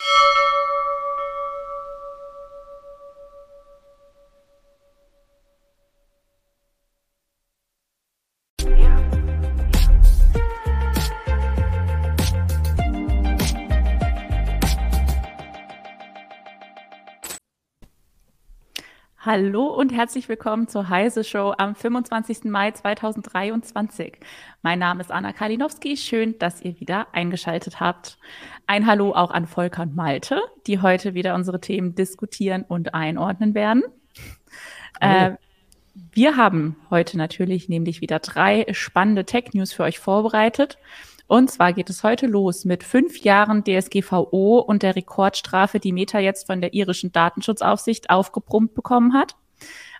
you Hallo und herzlich willkommen zur Heise Show am 25. Mai 2023. Mein Name ist Anna Kalinowski. Schön, dass ihr wieder eingeschaltet habt. Ein Hallo auch an Volker und Malte, die heute wieder unsere Themen diskutieren und einordnen werden. Äh, wir haben heute natürlich nämlich wieder drei spannende Tech-News für euch vorbereitet. Und zwar geht es heute los mit fünf Jahren DSGVO und der Rekordstrafe, die Meta jetzt von der irischen Datenschutzaufsicht aufgebrummt bekommen hat.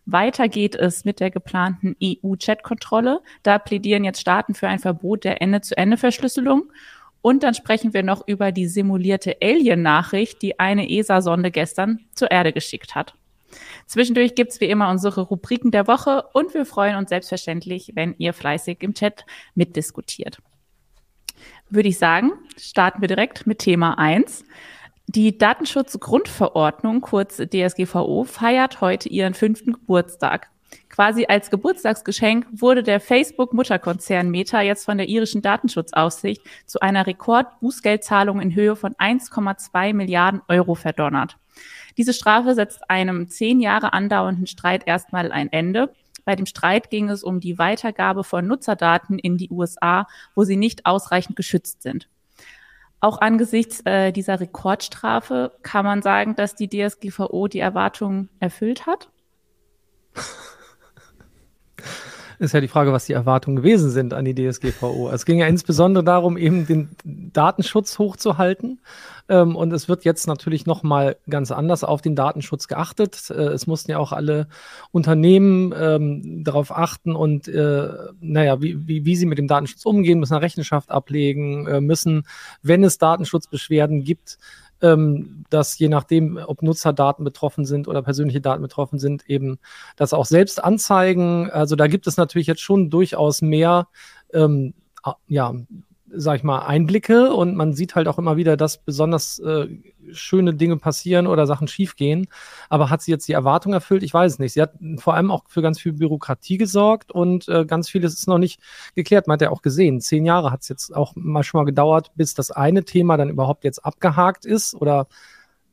Weiter geht es mit der geplanten EU-Chat-Kontrolle. Da plädieren jetzt Staaten für ein Verbot der Ende-zu-Ende-Verschlüsselung. Und dann sprechen wir noch über die simulierte Alien-Nachricht, die eine ESA-Sonde gestern zur Erde geschickt hat. Zwischendurch gibt's wie immer unsere Rubriken der Woche und wir freuen uns selbstverständlich, wenn ihr fleißig im Chat mitdiskutiert würde ich sagen, starten wir direkt mit Thema 1. Die Datenschutzgrundverordnung, kurz DSGVO, feiert heute ihren fünften Geburtstag. Quasi als Geburtstagsgeschenk wurde der Facebook-Mutterkonzern Meta jetzt von der irischen Datenschutzaufsicht zu einer Rekord-Bußgeldzahlung in Höhe von 1,2 Milliarden Euro verdonnert. Diese Strafe setzt einem zehn Jahre andauernden Streit erstmal ein Ende. Bei dem Streit ging es um die Weitergabe von Nutzerdaten in die USA, wo sie nicht ausreichend geschützt sind. Auch angesichts äh, dieser Rekordstrafe kann man sagen, dass die DSGVO die Erwartungen erfüllt hat. ist ja die Frage, was die Erwartungen gewesen sind an die DSGVO. Es ging ja insbesondere darum, eben den Datenschutz hochzuhalten. Ähm, und es wird jetzt natürlich noch mal ganz anders auf den Datenschutz geachtet. Äh, es mussten ja auch alle Unternehmen ähm, darauf achten und äh, naja, wie, wie, wie sie mit dem Datenschutz umgehen, müssen eine Rechenschaft ablegen, äh, müssen, wenn es Datenschutzbeschwerden gibt, ähm, dass je nachdem, ob Nutzerdaten betroffen sind oder persönliche Daten betroffen sind, eben das auch selbst anzeigen. Also da gibt es natürlich jetzt schon durchaus mehr, ähm, ja, sag ich mal, Einblicke und man sieht halt auch immer wieder, dass besonders äh, schöne Dinge passieren oder Sachen schiefgehen. Aber hat sie jetzt die Erwartung erfüllt? Ich weiß es nicht. Sie hat vor allem auch für ganz viel Bürokratie gesorgt und äh, ganz vieles ist noch nicht geklärt. Man hat ja auch gesehen, zehn Jahre hat es jetzt auch mal schon mal gedauert, bis das eine Thema dann überhaupt jetzt abgehakt ist oder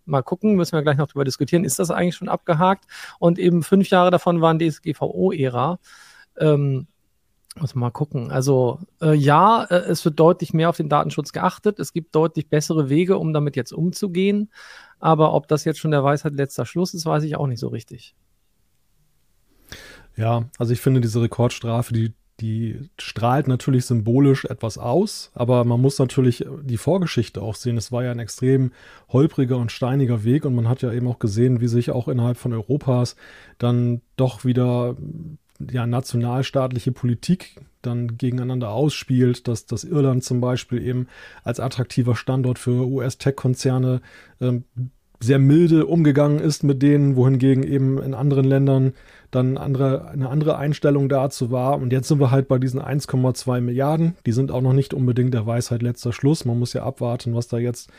mal gucken, müssen wir gleich noch darüber diskutieren, ist das eigentlich schon abgehakt? Und eben fünf Jahre davon waren DSGVO-Ära. Ähm, muss mal gucken. Also äh, ja, äh, es wird deutlich mehr auf den Datenschutz geachtet. Es gibt deutlich bessere Wege, um damit jetzt umzugehen. Aber ob das jetzt schon der Weisheit letzter Schluss ist, weiß ich auch nicht so richtig. Ja, also ich finde diese Rekordstrafe, die, die strahlt natürlich symbolisch etwas aus, aber man muss natürlich die Vorgeschichte auch sehen. Es war ja ein extrem holpriger und steiniger Weg und man hat ja eben auch gesehen, wie sich auch innerhalb von Europas dann doch wieder ja, nationalstaatliche Politik dann gegeneinander ausspielt, dass, dass Irland zum Beispiel eben als attraktiver Standort für US-Tech-Konzerne ähm, sehr milde umgegangen ist mit denen, wohingegen eben in anderen Ländern dann andere, eine andere Einstellung dazu war. Und jetzt sind wir halt bei diesen 1,2 Milliarden. Die sind auch noch nicht unbedingt der Weisheit letzter Schluss. Man muss ja abwarten, was da jetzt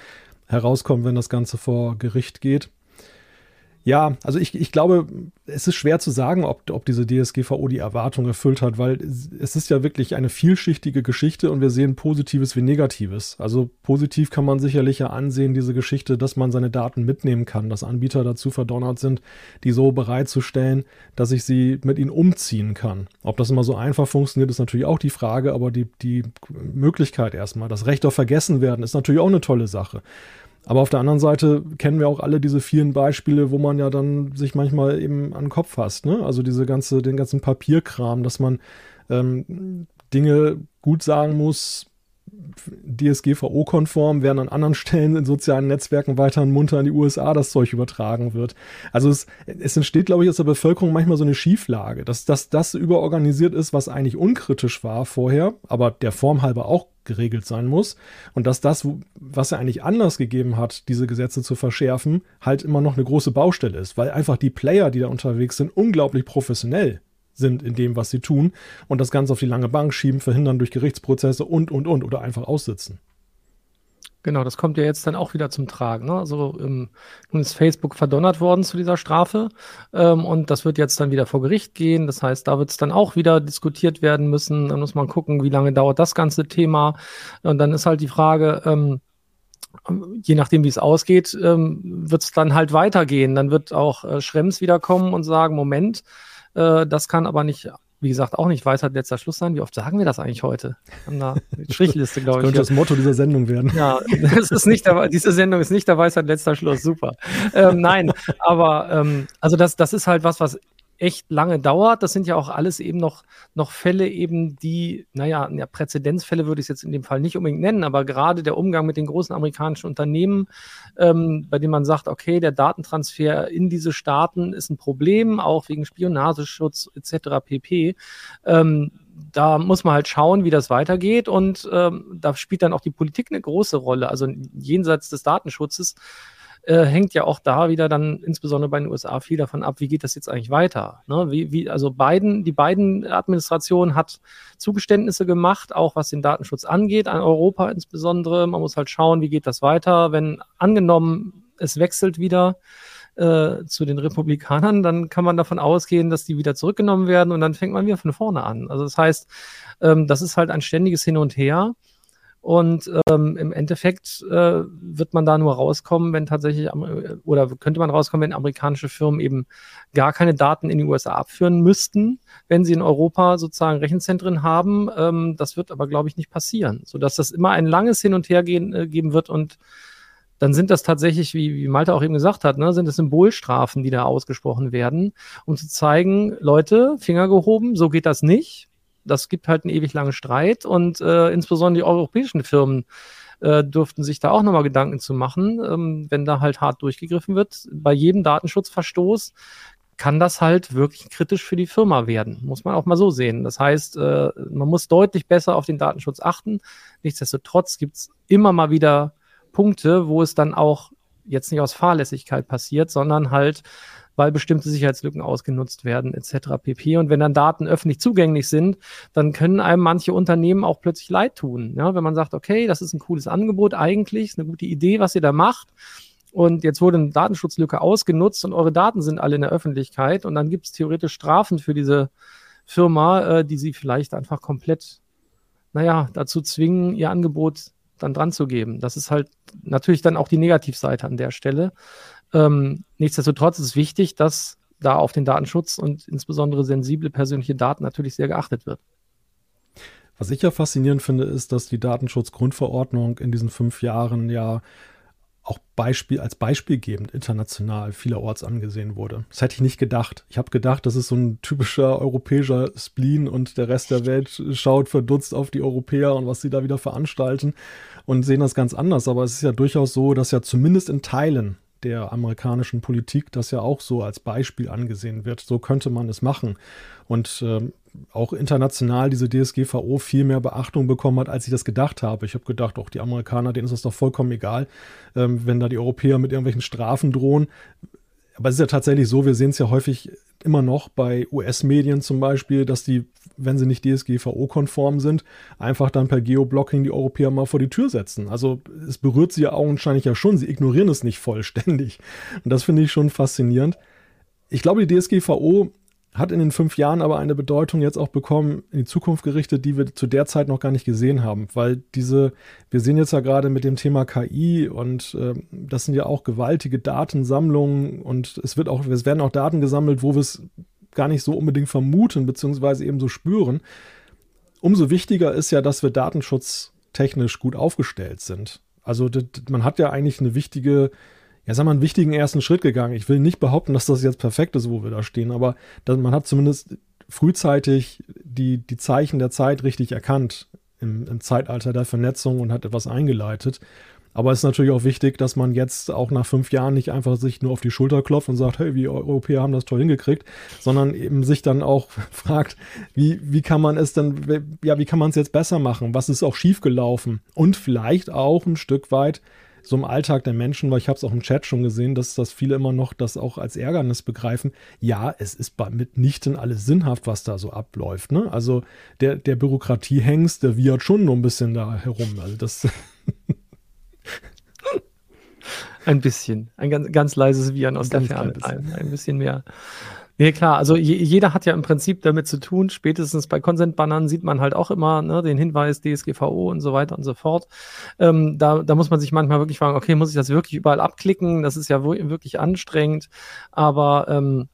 herauskommt, wenn das Ganze vor Gericht geht. Ja, also ich, ich glaube, es ist schwer zu sagen, ob, ob diese DSGVO die Erwartung erfüllt hat, weil es ist ja wirklich eine vielschichtige Geschichte und wir sehen Positives wie Negatives. Also positiv kann man sicherlich ja ansehen, diese Geschichte, dass man seine Daten mitnehmen kann, dass Anbieter dazu verdonnert sind, die so bereitzustellen, dass ich sie mit ihnen umziehen kann. Ob das immer so einfach funktioniert, ist natürlich auch die Frage, aber die, die Möglichkeit erstmal, das Recht auf Vergessen werden, ist natürlich auch eine tolle Sache. Aber auf der anderen Seite kennen wir auch alle diese vielen Beispiele, wo man ja dann sich manchmal eben an den Kopf fasst. Ne? Also diese ganze, den ganzen Papierkram, dass man ähm, Dinge gut sagen muss, DSGVO-konform, während an anderen Stellen in sozialen Netzwerken weiterhin munter in die USA das Zeug übertragen wird. Also es, es entsteht, glaube ich, aus der Bevölkerung manchmal so eine Schieflage, dass, dass das überorganisiert ist, was eigentlich unkritisch war vorher, aber der Form halber auch geregelt sein muss und dass das, was er eigentlich anders gegeben hat, diese Gesetze zu verschärfen, halt immer noch eine große Baustelle ist, weil einfach die Player, die da unterwegs sind, unglaublich professionell sind in dem, was sie tun und das Ganze auf die lange Bank schieben, verhindern durch Gerichtsprozesse und, und, und oder einfach aussitzen. Genau, das kommt ja jetzt dann auch wieder zum Tragen. Ne? Also ähm, nun ist Facebook verdonnert worden zu dieser Strafe ähm, und das wird jetzt dann wieder vor Gericht gehen. Das heißt, da wird es dann auch wieder diskutiert werden müssen. Dann muss man gucken, wie lange dauert das ganze Thema. Und dann ist halt die Frage, ähm, je nachdem, wie es ausgeht, ähm, wird es dann halt weitergehen. Dann wird auch äh, Schrems wiederkommen und sagen, Moment, äh, das kann aber nicht, wie gesagt, auch nicht Weisheit letzter Schluss sein. Wie oft sagen wir das eigentlich heute? Da eine Strichliste, glaube ich. Das könnte das Motto dieser Sendung werden. Ja, das ist nicht der, diese Sendung ist nicht der Weisheit letzter Schluss. Super. Ähm, nein, aber ähm, also das, das ist halt was, was echt lange dauert. Das sind ja auch alles eben noch, noch Fälle eben, die, naja, ja, Präzedenzfälle würde ich es jetzt in dem Fall nicht unbedingt nennen, aber gerade der Umgang mit den großen amerikanischen Unternehmen, ähm, bei dem man sagt, okay, der Datentransfer in diese Staaten ist ein Problem, auch wegen Spionageschutz etc. pp. Ähm, da muss man halt schauen, wie das weitergeht und ähm, da spielt dann auch die Politik eine große Rolle. Also jenseits des Datenschutzes äh, hängt ja auch da wieder dann insbesondere bei den USA viel davon ab, wie geht das jetzt eigentlich weiter. Ne? Wie, wie, also Biden, die beiden Administration hat Zugeständnisse gemacht, auch was den Datenschutz angeht, an Europa insbesondere. Man muss halt schauen, wie geht das weiter. Wenn angenommen, es wechselt wieder äh, zu den Republikanern, dann kann man davon ausgehen, dass die wieder zurückgenommen werden und dann fängt man wieder von vorne an. Also das heißt, ähm, das ist halt ein ständiges Hin und Her. Und ähm, im Endeffekt äh, wird man da nur rauskommen, wenn tatsächlich, oder könnte man rauskommen, wenn amerikanische Firmen eben gar keine Daten in die USA abführen müssten, wenn sie in Europa sozusagen Rechenzentren haben. Ähm, das wird aber, glaube ich, nicht passieren, sodass das immer ein langes Hin und Her gehen, äh, geben wird und dann sind das tatsächlich, wie, wie Malte auch eben gesagt hat, ne, sind es Symbolstrafen, die da ausgesprochen werden, um zu zeigen, Leute, Finger gehoben, so geht das nicht das gibt halt einen ewig langen Streit und äh, insbesondere die europäischen Firmen äh, dürften sich da auch nochmal Gedanken zu machen, ähm, wenn da halt hart durchgegriffen wird. Bei jedem Datenschutzverstoß kann das halt wirklich kritisch für die Firma werden. Muss man auch mal so sehen. Das heißt, äh, man muss deutlich besser auf den Datenschutz achten. Nichtsdestotrotz gibt es immer mal wieder Punkte, wo es dann auch jetzt nicht aus Fahrlässigkeit passiert, sondern halt weil bestimmte Sicherheitslücken ausgenutzt werden, etc. pp. Und wenn dann Daten öffentlich zugänglich sind, dann können einem manche Unternehmen auch plötzlich leid tun. Ja, wenn man sagt, okay, das ist ein cooles Angebot eigentlich, ist eine gute Idee, was ihr da macht. Und jetzt wurde eine Datenschutzlücke ausgenutzt und eure Daten sind alle in der Öffentlichkeit und dann gibt es theoretisch Strafen für diese Firma, äh, die sie vielleicht einfach komplett, naja, dazu zwingen, ihr Angebot dann dran zu geben. Das ist halt natürlich dann auch die Negativseite an der Stelle. Ähm, nichtsdestotrotz ist es wichtig, dass da auf den Datenschutz und insbesondere sensible persönliche Daten natürlich sehr geachtet wird. Was ich ja faszinierend finde, ist, dass die Datenschutzgrundverordnung in diesen fünf Jahren ja auch Beispiel, als beispielgebend international vielerorts angesehen wurde. Das hätte ich nicht gedacht. Ich habe gedacht, das ist so ein typischer europäischer Spleen und der Rest der Welt schaut verdutzt auf die Europäer und was sie da wieder veranstalten und sehen das ganz anders. Aber es ist ja durchaus so, dass ja zumindest in Teilen der amerikanischen Politik das ja auch so als Beispiel angesehen wird. So könnte man es machen. Und ähm, auch international diese DSGVO viel mehr Beachtung bekommen hat, als ich das gedacht habe. Ich habe gedacht, auch die Amerikaner, denen ist das doch vollkommen egal, ähm, wenn da die Europäer mit irgendwelchen Strafen drohen. Aber es ist ja tatsächlich so, wir sehen es ja häufig immer noch bei US-Medien zum Beispiel, dass die, wenn sie nicht DSGVO-konform sind, einfach dann per Geoblocking die Europäer mal vor die Tür setzen. Also es berührt sie ja augenscheinlich ja schon, sie ignorieren es nicht vollständig. Und das finde ich schon faszinierend. Ich glaube, die DSGVO hat in den fünf Jahren aber eine Bedeutung jetzt auch bekommen, in die Zukunft gerichtet, die wir zu der Zeit noch gar nicht gesehen haben. Weil diese, wir sehen jetzt ja gerade mit dem Thema KI und äh, das sind ja auch gewaltige Datensammlungen und es wird auch, es werden auch Daten gesammelt, wo wir es gar nicht so unbedingt vermuten, beziehungsweise eben so spüren. Umso wichtiger ist ja, dass wir datenschutztechnisch gut aufgestellt sind. Also man hat ja eigentlich eine wichtige ja, sagen wir, einen wichtigen ersten Schritt gegangen. Ich will nicht behaupten, dass das jetzt perfekt ist, wo wir da stehen, aber man hat zumindest frühzeitig die, die Zeichen der Zeit richtig erkannt im, im Zeitalter der Vernetzung und hat etwas eingeleitet. Aber es ist natürlich auch wichtig, dass man jetzt auch nach fünf Jahren nicht einfach sich nur auf die Schulter klopft und sagt, hey, wir Europäer haben das toll hingekriegt, sondern eben sich dann auch fragt, wie, wie kann man es denn, ja, wie kann man es jetzt besser machen? Was ist auch schiefgelaufen? Und vielleicht auch ein Stück weit so im Alltag der Menschen, weil ich habe es auch im Chat schon gesehen, dass, dass viele immer noch das auch als Ärgernis begreifen. Ja, es ist mitnichten alles sinnhaft, was da so abläuft. Ne? Also der, der Bürokratiehengst, der wiehert schon nur ein bisschen da herum. Also das. ein bisschen. Ein ganz, ganz leises Wiehern aus ganz der Ferne. Ein, ein bisschen mehr. Nee, klar, also je, jeder hat ja im Prinzip damit zu tun. Spätestens bei Consent-Bannern sieht man halt auch immer ne, den Hinweis DSGVO und so weiter und so fort. Ähm, da, da muss man sich manchmal wirklich fragen, okay, muss ich das wirklich überall abklicken? Das ist ja wirklich anstrengend. Aber ähm,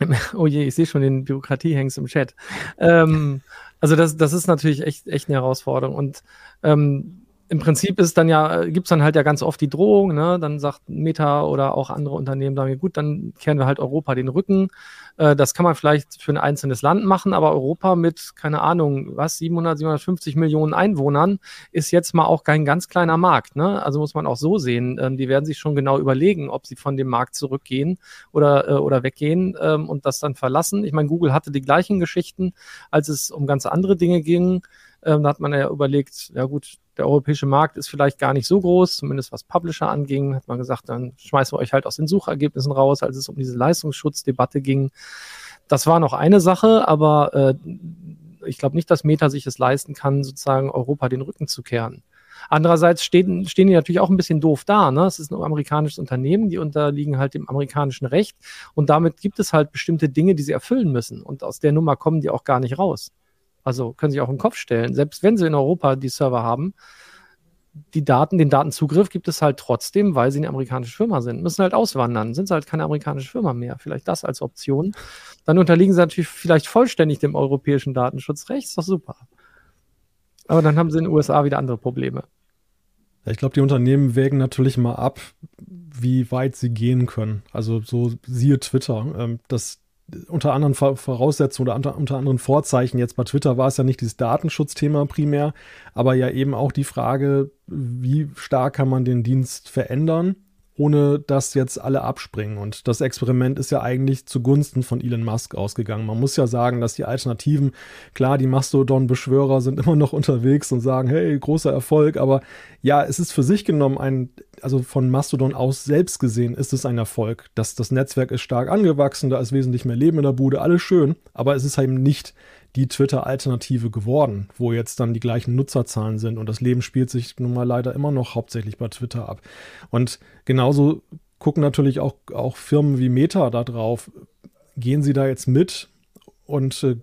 oh je, ich sehe schon den Bürokratiehengst im Chat. Ähm, also das, das ist natürlich echt, echt eine Herausforderung. Und ähm, im Prinzip ist dann ja, gibt es dann halt ja ganz oft die Drohung, ne? Dann sagt Meta oder auch andere Unternehmen, sagen wir, gut, dann kehren wir halt Europa den Rücken. Äh, das kann man vielleicht für ein einzelnes Land machen, aber Europa mit, keine Ahnung, was, 700, 750 Millionen Einwohnern ist jetzt mal auch kein ganz kleiner Markt, ne? Also muss man auch so sehen. Ähm, die werden sich schon genau überlegen, ob sie von dem Markt zurückgehen oder, äh, oder weggehen ähm, und das dann verlassen. Ich meine, Google hatte die gleichen Geschichten, als es um ganz andere Dinge ging. Ähm, da hat man ja überlegt, ja gut, der europäische Markt ist vielleicht gar nicht so groß, zumindest was Publisher anging, hat man gesagt, dann schmeißen wir euch halt aus den Suchergebnissen raus, als es um diese Leistungsschutzdebatte ging. Das war noch eine Sache, aber äh, ich glaube nicht, dass Meta sich es leisten kann, sozusagen Europa den Rücken zu kehren. Andererseits stehen, stehen die natürlich auch ein bisschen doof da. Ne? Es ist ein amerikanisches Unternehmen, die unterliegen halt dem amerikanischen Recht und damit gibt es halt bestimmte Dinge, die sie erfüllen müssen und aus der Nummer kommen die auch gar nicht raus. Also können sich auch im Kopf stellen. Selbst wenn sie in Europa die Server haben, die Daten, den Datenzugriff gibt es halt trotzdem, weil sie eine amerikanische Firma sind. Müssen halt auswandern, sind sie halt keine amerikanische Firma mehr. Vielleicht das als Option. Dann unterliegen sie natürlich vielleicht vollständig dem europäischen Datenschutzrecht. Ist doch super. Aber dann haben sie in den USA wieder andere Probleme. Ich glaube, die Unternehmen wägen natürlich mal ab, wie weit sie gehen können. Also so siehe Twitter. Ähm, das, unter anderen Voraussetzungen oder unter, anderen Vorzeichen, jetzt bei Twitter war es ja nicht dieses Datenschutzthema primär, aber ja eben auch die Frage, wie stark kann man den Dienst verändern ohne dass jetzt alle abspringen. Und das Experiment ist ja eigentlich zugunsten von Elon Musk ausgegangen. Man muss ja sagen, dass die Alternativen, klar, die Mastodon-Beschwörer sind immer noch unterwegs und sagen, hey, großer Erfolg, aber ja, es ist für sich genommen ein, also von Mastodon aus selbst gesehen ist es ein Erfolg. Das, das Netzwerk ist stark angewachsen, da ist wesentlich mehr Leben in der Bude, alles schön, aber es ist eben nicht die Twitter-Alternative geworden, wo jetzt dann die gleichen Nutzerzahlen sind. Und das Leben spielt sich nun mal leider immer noch hauptsächlich bei Twitter ab. Und genauso gucken natürlich auch, auch Firmen wie Meta da drauf. Gehen sie da jetzt mit? Und äh,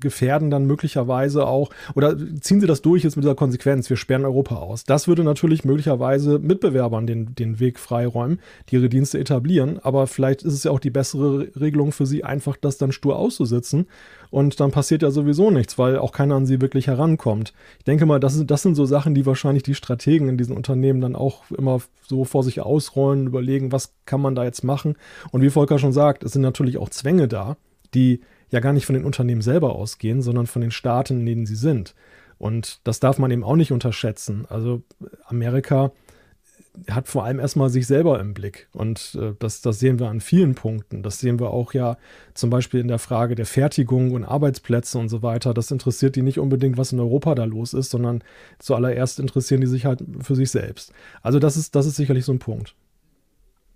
gefährden dann möglicherweise auch, oder ziehen sie das durch jetzt mit dieser Konsequenz, wir sperren Europa aus. Das würde natürlich möglicherweise Mitbewerbern den, den Weg freiräumen, die ihre Dienste etablieren, aber vielleicht ist es ja auch die bessere Regelung für sie, einfach das dann stur auszusitzen und dann passiert ja sowieso nichts, weil auch keiner an sie wirklich herankommt. Ich denke mal, das, das sind so Sachen, die wahrscheinlich die Strategen in diesen Unternehmen dann auch immer so vor sich ausrollen, überlegen, was kann man da jetzt machen. Und wie Volker schon sagt, es sind natürlich auch Zwänge da, die ja gar nicht von den Unternehmen selber ausgehen, sondern von den Staaten, in denen sie sind. Und das darf man eben auch nicht unterschätzen. Also Amerika hat vor allem erstmal sich selber im Blick. Und äh, das, das sehen wir an vielen Punkten. Das sehen wir auch ja zum Beispiel in der Frage der Fertigung und Arbeitsplätze und so weiter. Das interessiert die nicht unbedingt, was in Europa da los ist, sondern zuallererst interessieren die sich halt für sich selbst. Also das ist, das ist sicherlich so ein Punkt.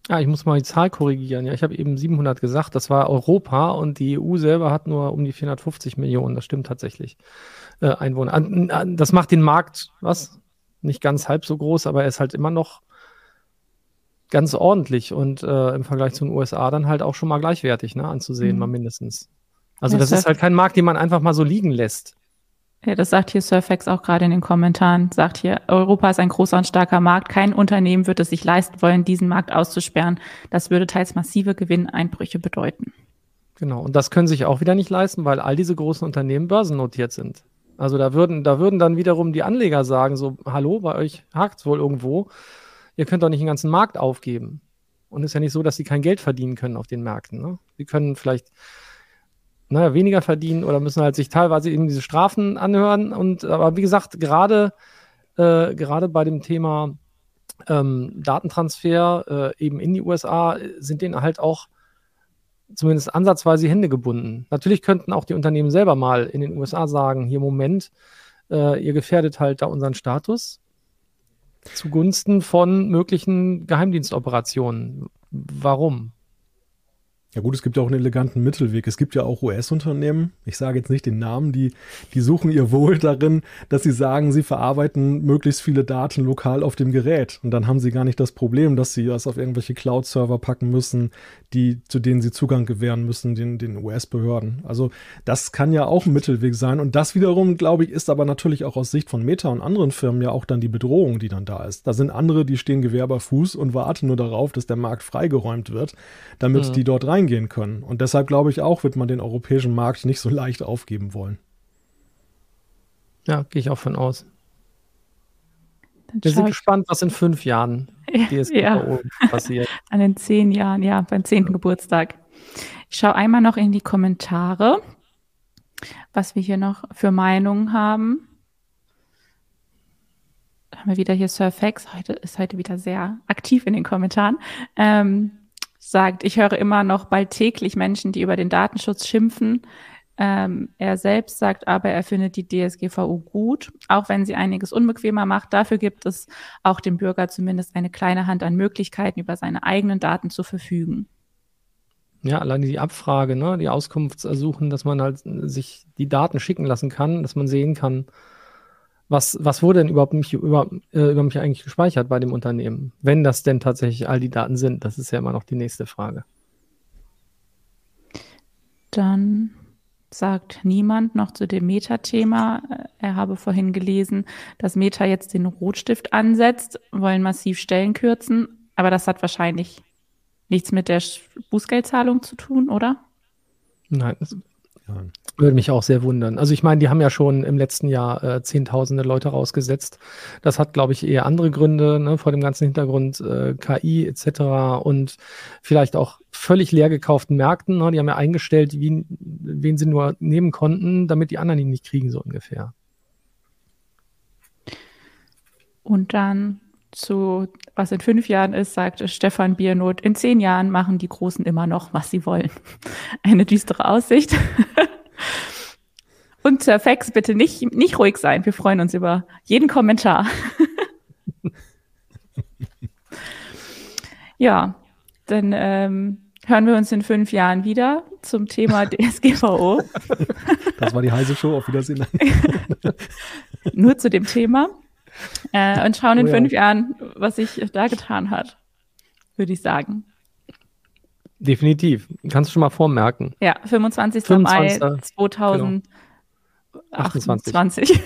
Ah, ich muss mal die Zahl korrigieren. Ja, ich habe eben 700 gesagt. Das war Europa und die EU selber hat nur um die 450 Millionen. Das stimmt tatsächlich. Äh, Einwohner. Das macht den Markt, was? Nicht ganz halb so groß, aber er ist halt immer noch ganz ordentlich und äh, im Vergleich zu den USA dann halt auch schon mal gleichwertig, ne, anzusehen, mhm. mal mindestens. Also, ja, das ist halt kein Markt, den man einfach mal so liegen lässt. Ja, das sagt hier Surfax auch gerade in den Kommentaren. Sagt hier, Europa ist ein großer und starker Markt. Kein Unternehmen wird es sich leisten wollen, diesen Markt auszusperren. Das würde teils massive Gewinneinbrüche bedeuten. Genau. Und das können sich auch wieder nicht leisten, weil all diese großen Unternehmen börsennotiert sind. Also da würden, da würden dann wiederum die Anleger sagen, so, hallo, bei euch hakt es wohl irgendwo. Ihr könnt doch nicht den ganzen Markt aufgeben. Und es ist ja nicht so, dass sie kein Geld verdienen können auf den Märkten. Ne? Sie können vielleicht naja, weniger verdienen oder müssen halt sich teilweise eben diese Strafen anhören. Und aber wie gesagt, gerade äh, gerade bei dem Thema ähm, Datentransfer äh, eben in die USA sind denen halt auch zumindest ansatzweise Hände gebunden. Natürlich könnten auch die Unternehmen selber mal in den USA sagen, hier Moment, äh, ihr gefährdet halt da unseren Status zugunsten von möglichen Geheimdienstoperationen. Warum? Ja gut, es gibt ja auch einen eleganten Mittelweg. Es gibt ja auch US-Unternehmen, ich sage jetzt nicht den Namen, die, die suchen ihr Wohl darin, dass sie sagen, sie verarbeiten möglichst viele Daten lokal auf dem Gerät. Und dann haben sie gar nicht das Problem, dass sie das auf irgendwelche Cloud-Server packen müssen, die, zu denen sie Zugang gewähren müssen, den, den US-Behörden. Also das kann ja auch ein Mittelweg sein. Und das wiederum, glaube ich, ist aber natürlich auch aus Sicht von Meta und anderen Firmen ja auch dann die Bedrohung, die dann da ist. Da sind andere, die stehen Gewehr bei Fuß und warten nur darauf, dass der Markt freigeräumt wird, damit mhm. die dort rein reingehen können. Und deshalb glaube ich auch, wird man den europäischen Markt nicht so leicht aufgeben wollen. Ja, gehe ich auch von aus. Dann Wir sind gespannt, was in fünf Jahren DSGVO ja. passiert. An den zehn Jahren, ja, beim zehnten ja. Geburtstag. Ich schaue einmal noch in die Kommentare, was wir hier noch für Meinungen haben. Da haben wir wieder hier Surfax. Heute ist heute wieder sehr aktiv in den Kommentaren. Ähm, sagt, ich höre immer noch bald täglich Menschen, die über den Datenschutz schimpfen. Ähm, er selbst sagt aber, er findet die DSGVO gut, auch wenn sie einiges unbequemer macht. Dafür gibt es auch dem Bürger zumindest eine kleine Hand an Möglichkeiten, über seine eigenen Daten zu verfügen. Ja, alleine die Abfrage, ne, die Auskunftsersuchen, dass man halt sich die Daten schicken lassen kann, dass man sehen kann, was, was wurde denn überhaupt mich, über, äh, über mich eigentlich gespeichert bei dem Unternehmen? Wenn das denn tatsächlich all die Daten sind, das ist ja immer noch die nächste Frage. Dann sagt niemand noch zu dem Meta-Thema. Er habe vorhin gelesen, dass Meta jetzt den Rotstift ansetzt, wollen massiv Stellen kürzen, aber das hat wahrscheinlich nichts mit der Bußgeldzahlung zu tun, oder? Nein, ja. Würde mich auch sehr wundern. Also ich meine, die haben ja schon im letzten Jahr äh, Zehntausende Leute rausgesetzt. Das hat, glaube ich, eher andere Gründe, ne, vor dem ganzen Hintergrund äh, KI etc. und vielleicht auch völlig leer gekauften Märkten. Ne? Die haben ja eingestellt, wie, wen sie nur nehmen konnten, damit die anderen ihn nicht kriegen, so ungefähr. Und dann zu was in fünf Jahren ist, sagt Stefan Biernot, in zehn Jahren machen die Großen immer noch, was sie wollen. Eine düstere Aussicht. Und Sir Fax, bitte nicht, nicht ruhig sein. Wir freuen uns über jeden Kommentar. ja, dann ähm, hören wir uns in fünf Jahren wieder zum Thema DSGVO. Das war die heiße Show. Auf Wiedersehen. Nur zu dem Thema äh, und schauen in oh, ja. fünf Jahren, was sich da getan hat, würde ich sagen. Definitiv. Kannst du schon mal vormerken. Ja, 25. 25. Mai 2028. Genau.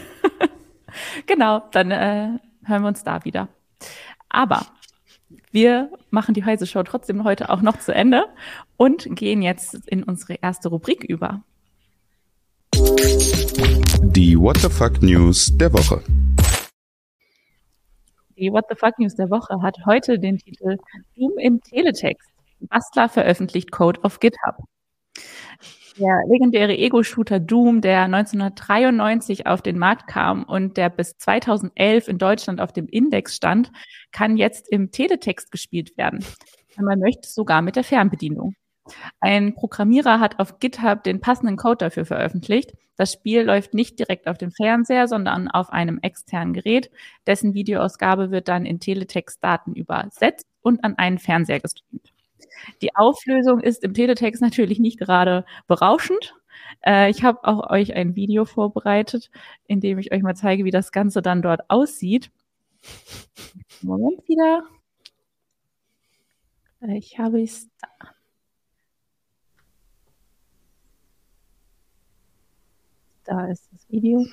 genau, dann äh, hören wir uns da wieder. Aber wir machen die Heise Show trotzdem heute auch noch zu Ende und gehen jetzt in unsere erste Rubrik über. Die What the Fuck News der Woche. Die What the Fuck News der Woche hat heute den Titel Doom im Teletext. Bastler veröffentlicht Code auf GitHub. Der legendäre Ego-Shooter Doom, der 1993 auf den Markt kam und der bis 2011 in Deutschland auf dem Index stand, kann jetzt im Teletext gespielt werden. man möchte sogar mit der Fernbedienung. Ein Programmierer hat auf GitHub den passenden Code dafür veröffentlicht. Das Spiel läuft nicht direkt auf dem Fernseher, sondern auf einem externen Gerät. Dessen Videoausgabe wird dann in Teletext-Daten übersetzt und an einen Fernseher gestreamt. Die Auflösung ist im Teletext natürlich nicht gerade berauschend. Äh, ich habe auch euch ein Video vorbereitet, in dem ich euch mal zeige, wie das Ganze dann dort aussieht. Moment wieder. Ich habe es da. Da ist das Video.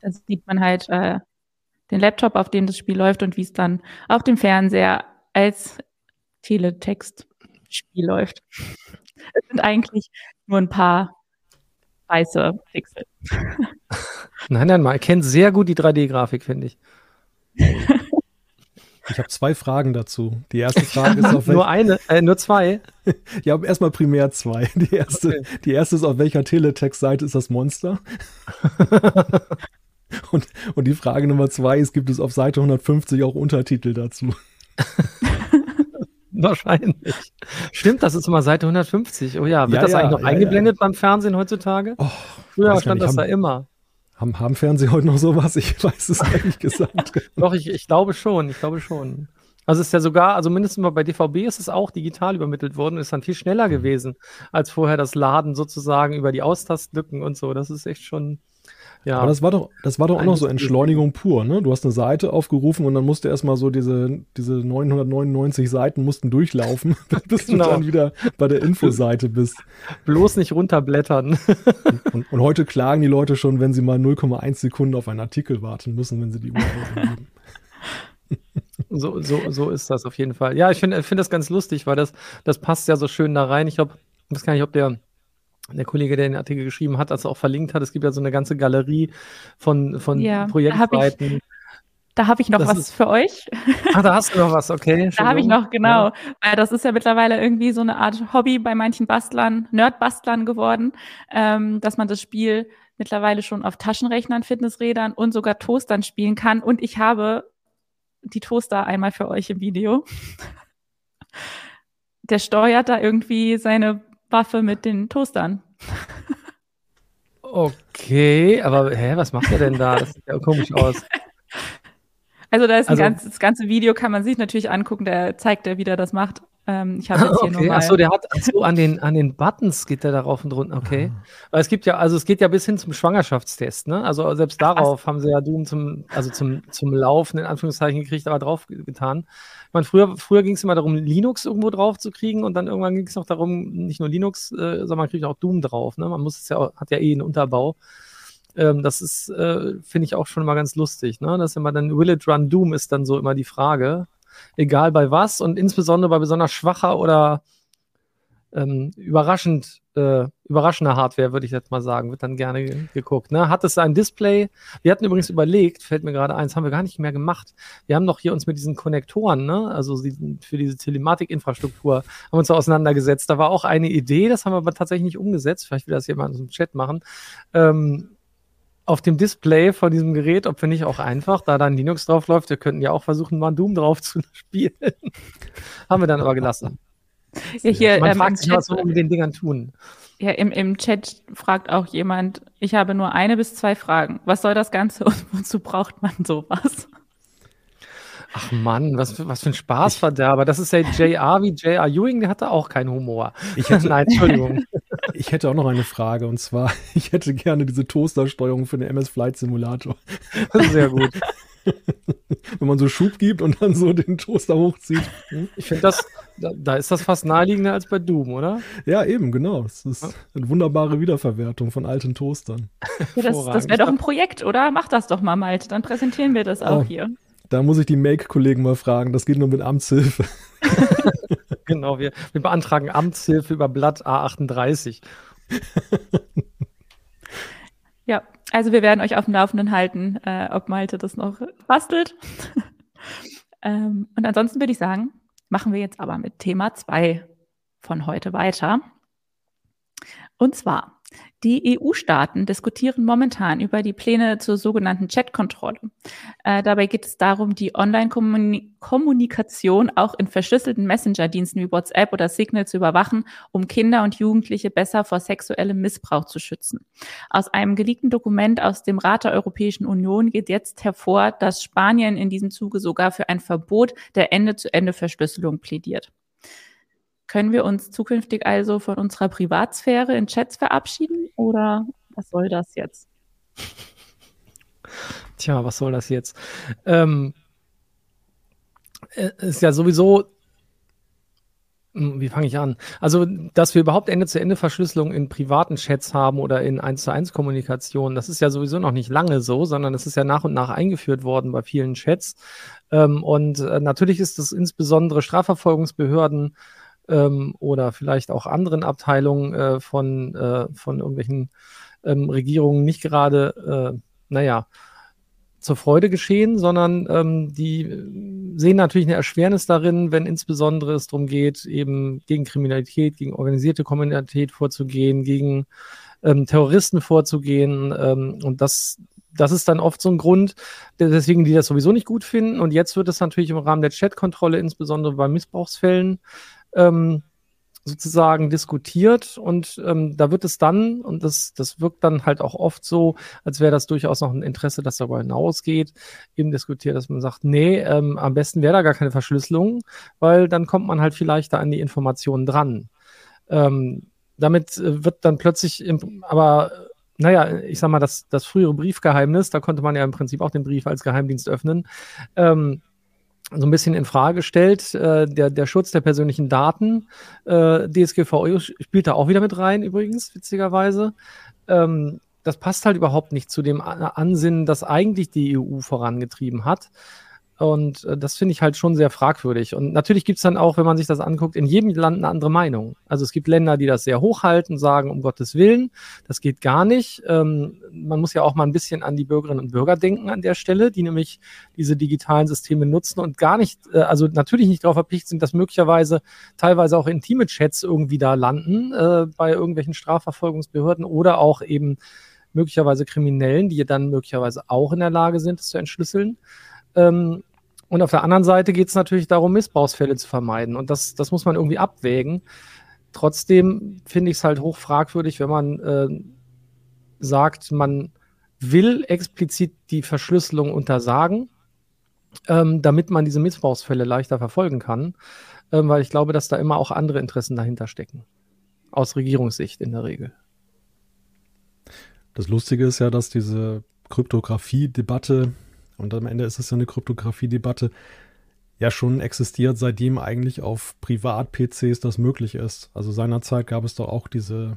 Da sieht man halt äh, den Laptop, auf dem das Spiel läuft und wie es dann auf dem Fernseher als Teletext-Spiel läuft. Es sind eigentlich nur ein paar weiße Pixel. Nein, nein, man erkennt sehr gut die 3D-Grafik, finde ich. Ich habe zwei Fragen dazu. Die erste Frage ist auf Nur eine, äh, nur zwei. ja, erstmal primär zwei. Die erste, okay. die erste ist, auf welcher Teletext-Seite ist das Monster? und, und die Frage Nummer zwei ist, gibt es auf Seite 150 auch Untertitel dazu? Wahrscheinlich. Stimmt, das ist immer Seite 150. Oh ja, wird ja, das ja, eigentlich noch ja, eingeblendet beim Fernsehen heutzutage? Oh, Früher stand das da immer. Haben, haben Fernsehen heute noch sowas? Ich weiß es eigentlich gesagt. Doch, ich, ich glaube schon. Ich glaube schon. Also ist ja sogar, also mindestens mal bei DVB ist es auch digital übermittelt worden und ist dann viel schneller mhm. gewesen als vorher das Laden sozusagen über die Austastlücken und so. Das ist echt schon, ja. Aber das war doch, das war doch auch noch so Entschleunigung pur, ne? Du hast eine Seite aufgerufen und dann musste erstmal so diese, diese 999 Seiten mussten durchlaufen, bis genau. du dann wieder bei der Infoseite bist. Bloß nicht runterblättern. und, und, heute klagen die Leute schon, wenn sie mal 0,1 Sekunden auf einen Artikel warten müssen, wenn sie die URL eingeben. So, so, so ist das auf jeden Fall. Ja, ich finde find das ganz lustig, weil das, das passt ja so schön da rein. Ich glaube, ich weiß gar nicht, ob der der Kollege, der den Artikel geschrieben hat, das auch verlinkt hat. Es gibt ja so eine ganze Galerie von, von ja, Projektseiten. Da habe ich noch das was ist, für euch. Ach, da hast du noch was, okay. da habe ich noch, genau. Ja. Weil das ist ja mittlerweile irgendwie so eine Art Hobby bei manchen Bastlern, Nerdbastlern geworden, ähm, dass man das Spiel mittlerweile schon auf Taschenrechnern, Fitnessrädern und sogar Toastern spielen kann. Und ich habe die Toaster einmal für euch im Video. Der steuert da irgendwie seine Waffe mit den Toastern. Okay, aber hä, was macht er denn da? Das sieht ja komisch aus. Also da ist also, ganz, das ganze Video kann man sich natürlich angucken, der zeigt er, wie der das macht. Ähm, ich habe jetzt hier okay. Achso, der hat so an den, an den Buttons geht der darauf und runter. Okay. Ah. Weil es gibt ja, also es geht ja bis hin zum Schwangerschaftstest, ne? Also selbst darauf haben sie ja Doom zum, also zum, zum Laufen in Anführungszeichen gekriegt, aber drauf getan. Meine, früher, früher ging es immer darum, Linux irgendwo drauf zu kriegen und dann irgendwann ging es noch darum, nicht nur Linux, äh, sondern man kriegt auch Doom drauf. Ne? Man muss es ja, auch, hat ja eh einen Unterbau. Ähm, das ist, äh, finde ich auch schon immer ganz lustig. Ne? Dass immer dann Will it run Doom ist dann so immer die Frage egal bei was und insbesondere bei besonders schwacher oder ähm, überraschend, äh, überraschender Hardware, würde ich jetzt mal sagen, wird dann gerne geguckt. Ne? Hat es ein Display? Wir hatten übrigens überlegt, fällt mir gerade eins, haben wir gar nicht mehr gemacht. Wir haben doch hier uns mit diesen Konnektoren, ne? also für diese Telematikinfrastruktur, haben uns auseinandergesetzt. Da war auch eine Idee, das haben wir aber tatsächlich nicht umgesetzt. Vielleicht will das jemand im Chat machen. Ähm, auf dem Display von diesem Gerät, ob wir nicht auch einfach, da dann Linux drauf läuft, wir könnten ja auch versuchen, mal Doom drauf zu spielen. Haben wir dann aber gelassen. Ja, hier, Man ähm, fragt sich, was wir mit den Dingern tun. Ja, im, im Chat fragt auch jemand, ich habe nur eine bis zwei Fragen. Was soll das Ganze und wozu braucht man sowas? Ach Mann, was, was für ein Spaßverderber. Das ist ja J.R. wie J.R. Ewing, der hatte auch keinen Humor. Ich hätte, Nein, Entschuldigung. Ich hätte auch noch eine Frage und zwar, ich hätte gerne diese Toastersteuerung für den MS Flight Simulator. Sehr gut. Wenn man so Schub gibt und dann so den Toaster hochzieht. Ich finde das, da, da, ist das fast naheliegender als bei Doom, oder? Ja, eben, genau. Das ist eine wunderbare Wiederverwertung von alten Toastern. Ja, das, das wäre doch ein Projekt, oder? Mach das doch mal, Malte. Dann präsentieren wir das auch oh, hier. Da muss ich die Make-Kollegen mal fragen. Das geht nur mit Amtshilfe. genau, wir, wir beantragen Amtshilfe über Blatt A38. ja, also wir werden euch auf dem Laufenden halten, äh, ob Malte das noch bastelt. ähm, und ansonsten würde ich sagen, machen wir jetzt aber mit Thema 2 von heute weiter. Und zwar die EU-Staaten diskutieren momentan über die Pläne zur sogenannten Chat-Kontrolle. Äh, dabei geht es darum, die Online-Kommunikation auch in verschlüsselten Messenger-Diensten wie WhatsApp oder Signal zu überwachen, um Kinder und Jugendliche besser vor sexuellem Missbrauch zu schützen. Aus einem geleakten Dokument aus dem Rat der Europäischen Union geht jetzt hervor, dass Spanien in diesem Zuge sogar für ein Verbot der Ende-zu-Ende-Verschlüsselung plädiert. Können wir uns zukünftig also von unserer Privatsphäre in Chats verabschieden oder was soll das jetzt? Tja, was soll das jetzt? Ähm, äh, ist ja sowieso hm, wie fange ich an? Also, dass wir überhaupt Ende-zu-Ende-Verschlüsselung in privaten Chats haben oder in 1 zu 1 Kommunikation, das ist ja sowieso noch nicht lange so, sondern es ist ja nach und nach eingeführt worden bei vielen Chats. Ähm, und äh, natürlich ist es insbesondere Strafverfolgungsbehörden ähm, oder vielleicht auch anderen Abteilungen äh, von, äh, von irgendwelchen ähm, Regierungen nicht gerade, äh, naja, zur Freude geschehen, sondern ähm, die sehen natürlich eine Erschwernis darin, wenn insbesondere es darum geht, eben gegen Kriminalität, gegen organisierte Kriminalität vorzugehen, gegen ähm, Terroristen vorzugehen. Ähm, und das, das ist dann oft so ein Grund, deswegen die das sowieso nicht gut finden. Und jetzt wird es natürlich im Rahmen der Chatkontrolle, insbesondere bei Missbrauchsfällen, ähm, sozusagen diskutiert und ähm, da wird es dann, und das, das wirkt dann halt auch oft so, als wäre das durchaus noch ein Interesse, das darüber hinausgeht, eben diskutiert, dass man sagt, nee, ähm, am besten wäre da gar keine Verschlüsselung, weil dann kommt man halt vielleicht da an die Informationen dran. Ähm, damit äh, wird dann plötzlich, im, aber naja, ich sag mal, das, das frühere Briefgeheimnis, da konnte man ja im Prinzip auch den Brief als Geheimdienst öffnen. Ähm, so ein bisschen in Frage stellt. Äh, der, der Schutz der persönlichen Daten, äh, DSGVO spielt da auch wieder mit rein, übrigens, witzigerweise. Ähm, das passt halt überhaupt nicht zu dem Ansinnen, das eigentlich die EU vorangetrieben hat. Und äh, das finde ich halt schon sehr fragwürdig. Und natürlich gibt es dann auch, wenn man sich das anguckt, in jedem Land eine andere Meinung. Also es gibt Länder, die das sehr hochhalten, sagen, um Gottes Willen, das geht gar nicht. Ähm, man muss ja auch mal ein bisschen an die Bürgerinnen und Bürger denken an der Stelle, die nämlich diese digitalen Systeme nutzen und gar nicht, äh, also natürlich nicht darauf verpflichtet sind, dass möglicherweise teilweise auch intime Chats irgendwie da landen äh, bei irgendwelchen Strafverfolgungsbehörden oder auch eben möglicherweise Kriminellen, die dann möglicherweise auch in der Lage sind, es zu entschlüsseln. Ähm, und auf der anderen Seite geht es natürlich darum, Missbrauchsfälle zu vermeiden. Und das, das muss man irgendwie abwägen. Trotzdem finde ich es halt hoch fragwürdig, wenn man äh, sagt, man will explizit die Verschlüsselung untersagen, ähm, damit man diese Missbrauchsfälle leichter verfolgen kann. Ähm, weil ich glaube, dass da immer auch andere Interessen dahinter stecken. Aus Regierungssicht in der Regel. Das Lustige ist ja, dass diese Kryptographie-Debatte und am Ende ist es ja eine Kryptographie-Debatte, ja schon existiert, seitdem eigentlich auf Privat-PCs das möglich ist. Also seinerzeit gab es doch auch diese,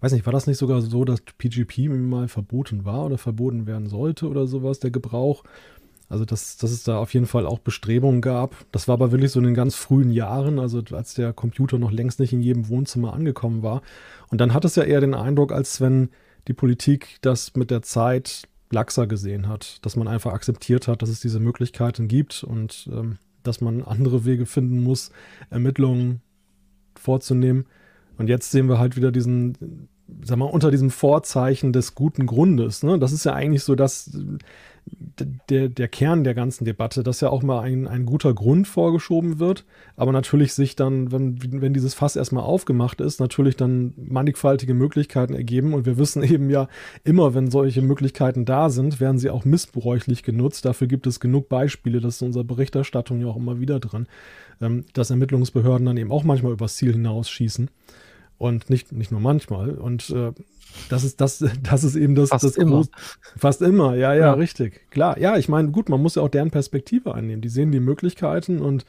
weiß nicht, war das nicht sogar so, dass PGP mal verboten war oder verboten werden sollte oder sowas, der Gebrauch? Also, dass, dass es da auf jeden Fall auch Bestrebungen gab. Das war aber wirklich so in den ganz frühen Jahren, also als der Computer noch längst nicht in jedem Wohnzimmer angekommen war. Und dann hat es ja eher den Eindruck, als wenn die Politik das mit der Zeit laxer gesehen hat, dass man einfach akzeptiert hat, dass es diese Möglichkeiten gibt und ähm, dass man andere Wege finden muss, Ermittlungen vorzunehmen. Und jetzt sehen wir halt wieder diesen, sag mal, unter diesem Vorzeichen des guten Grundes. Ne? Das ist ja eigentlich so das, der, der Kern der ganzen Debatte, dass ja auch mal ein, ein guter Grund vorgeschoben wird, aber natürlich sich dann, wenn, wenn dieses Fass erstmal aufgemacht ist, natürlich dann mannigfaltige Möglichkeiten ergeben und wir wissen eben ja immer, wenn solche Möglichkeiten da sind, werden sie auch missbräuchlich genutzt. Dafür gibt es genug Beispiele, das ist in unserer Berichterstattung ja auch immer wieder drin, ähm, dass Ermittlungsbehörden dann eben auch manchmal übers Ziel hinausschießen. Und nicht, nicht nur manchmal. Und äh, das ist, das, das ist eben das. Fast das immer. Groß, fast immer, ja, ja, Ja. richtig. Klar, ja, ich meine, gut, man muss ja auch deren Perspektive einnehmen. Die sehen die Möglichkeiten und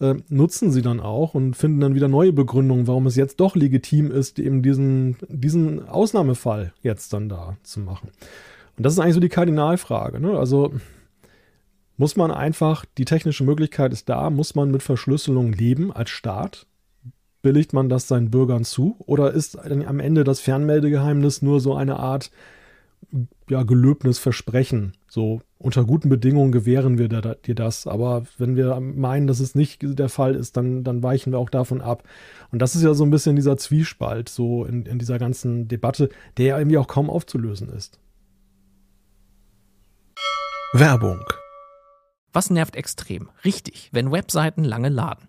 äh, nutzen sie dann auch und finden dann wieder neue Begründungen, warum es jetzt doch legitim ist, eben diesen, diesen Ausnahmefall jetzt dann da zu machen. Und das ist eigentlich so die Kardinalfrage. Ne? Also muss man einfach, die technische Möglichkeit ist da, muss man mit Verschlüsselung leben als Staat? Billigt man das seinen Bürgern zu? Oder ist am Ende das Fernmeldegeheimnis nur so eine Art ja, gelöbnis Versprechen? So, unter guten Bedingungen gewähren wir dir dir das. Aber wenn wir meinen, dass es nicht der Fall ist, dann, dann weichen wir auch davon ab. Und das ist ja so ein bisschen dieser Zwiespalt, so in, in dieser ganzen Debatte, der ja irgendwie auch kaum aufzulösen ist. Werbung. Was nervt extrem? Richtig, wenn Webseiten lange laden.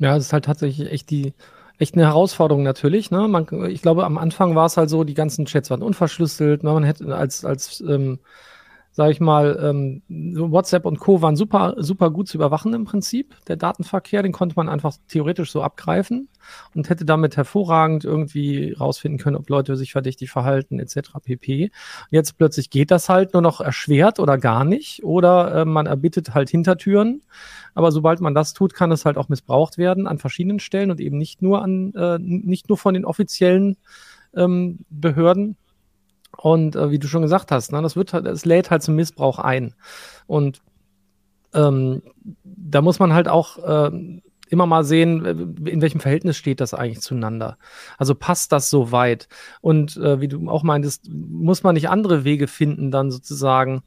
Ja, es ist halt tatsächlich echt die, echt eine Herausforderung natürlich. Ne? Man, ich glaube, am Anfang war es halt so, die ganzen Chats waren unverschlüsselt. Ne? Man hätte als, als ähm, sage ich mal, ähm, WhatsApp und Co. waren super, super gut zu überwachen im Prinzip. Der Datenverkehr, den konnte man einfach theoretisch so abgreifen und hätte damit hervorragend irgendwie rausfinden können, ob Leute sich verdächtig verhalten, etc. pp. Jetzt plötzlich geht das halt nur noch erschwert oder gar nicht oder äh, man erbittet halt Hintertüren. Aber sobald man das tut, kann es halt auch missbraucht werden an verschiedenen Stellen und eben nicht nur an, äh, nicht nur von den offiziellen ähm, Behörden. Und äh, wie du schon gesagt hast, ne, das wird halt, es lädt halt zum Missbrauch ein. Und ähm, da muss man halt auch äh, immer mal sehen, in welchem Verhältnis steht das eigentlich zueinander. Also passt das so weit? Und äh, wie du auch meintest, muss man nicht andere Wege finden, dann sozusagen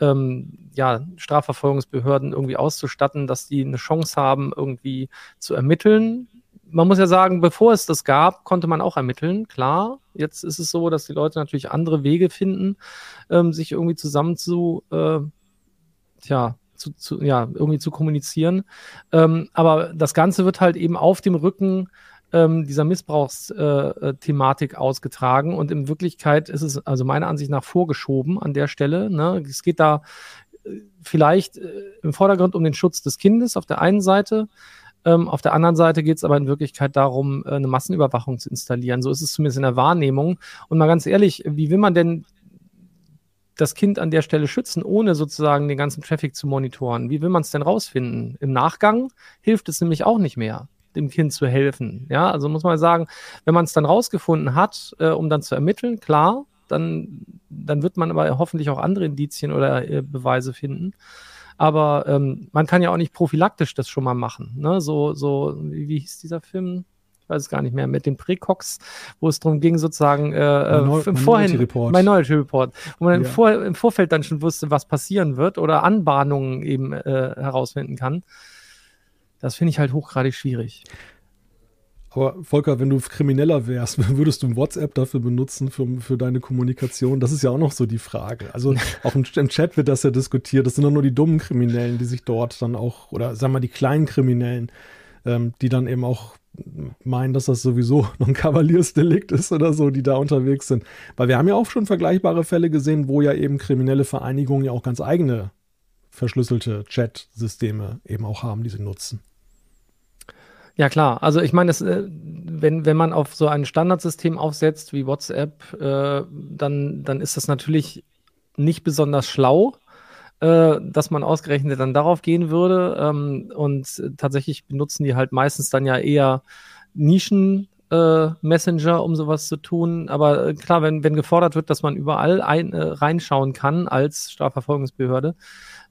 ähm, ja, Strafverfolgungsbehörden irgendwie auszustatten, dass die eine Chance haben, irgendwie zu ermitteln, man muss ja sagen, bevor es das gab, konnte man auch ermitteln, klar. Jetzt ist es so, dass die Leute natürlich andere Wege finden, ähm, sich irgendwie zusammen zu, äh, tja, zu, zu, ja, irgendwie zu kommunizieren. Ähm, aber das Ganze wird halt eben auf dem Rücken ähm, dieser Missbrauchsthematik äh, ausgetragen und in Wirklichkeit ist es also meiner Ansicht nach vorgeschoben an der Stelle. Ne? Es geht da äh, vielleicht äh, im Vordergrund um den Schutz des Kindes auf der einen Seite, ähm, auf der anderen Seite geht es aber in Wirklichkeit darum, äh, eine Massenüberwachung zu installieren. So ist es zumindest in der Wahrnehmung. Und mal ganz ehrlich, wie will man denn das Kind an der Stelle schützen, ohne sozusagen den ganzen Traffic zu monitoren? Wie will man es denn rausfinden? Im Nachgang hilft es nämlich auch nicht mehr dem Kind zu helfen. Ja, also muss man sagen, wenn man es dann rausgefunden hat, äh, um dann zu ermitteln, klar, dann, dann wird man aber hoffentlich auch andere Indizien oder äh, Beweise finden. Aber ähm, man kann ja auch nicht prophylaktisch das schon mal machen. Ne? So, so, wie, wie hieß dieser Film? ich weiß es gar nicht mehr, mit dem Precox, wo es darum ging, sozusagen äh, Minor äh, im Vorhin, Report. Minority Report, wo man ja. im, Vor im, Vorfeld dann schon wusste, was passieren wird oder Anbahnungen eben äh, herausfinden kann. Das finde ich halt hochgradig schwierig. Aber Volker, wenn du Krimineller wärst, würdest du WhatsApp dafür benutzen, für, für deine Kommunikation? Das ist ja auch noch so die Frage. Also auch im, im Chat wird das ja diskutiert. Das sind doch nur die dummen Kriminellen, die sich dort dann auch, oder sagen wir die kleinen Kriminellen, ähm, die dann eben auch meinen, dass das sowieso noch ein Kavaliersdelikt ist oder so, die da unterwegs sind. Weil wir haben ja auch schon vergleichbare Fälle gesehen, wo ja eben kriminelle Vereinigungen ja auch ganz eigene verschlüsselte Chat-Systeme eben auch haben, die sie nutzen. Ja, klar. Also ich meine, äh, wenn, wenn man auf so ein Standardsystem aufsetzt wie WhatsApp, äh, dann, dann ist das natürlich nicht besonders schlau, äh, dass man ausgerechnet dann darauf gehen würde. Ähm, und tatsächlich benutzen die halt meistens dann ja eher Nischen. Äh, Messenger, um sowas zu tun. Aber äh, klar, wenn, wenn gefordert wird, dass man überall ein, äh, reinschauen kann als Strafverfolgungsbehörde,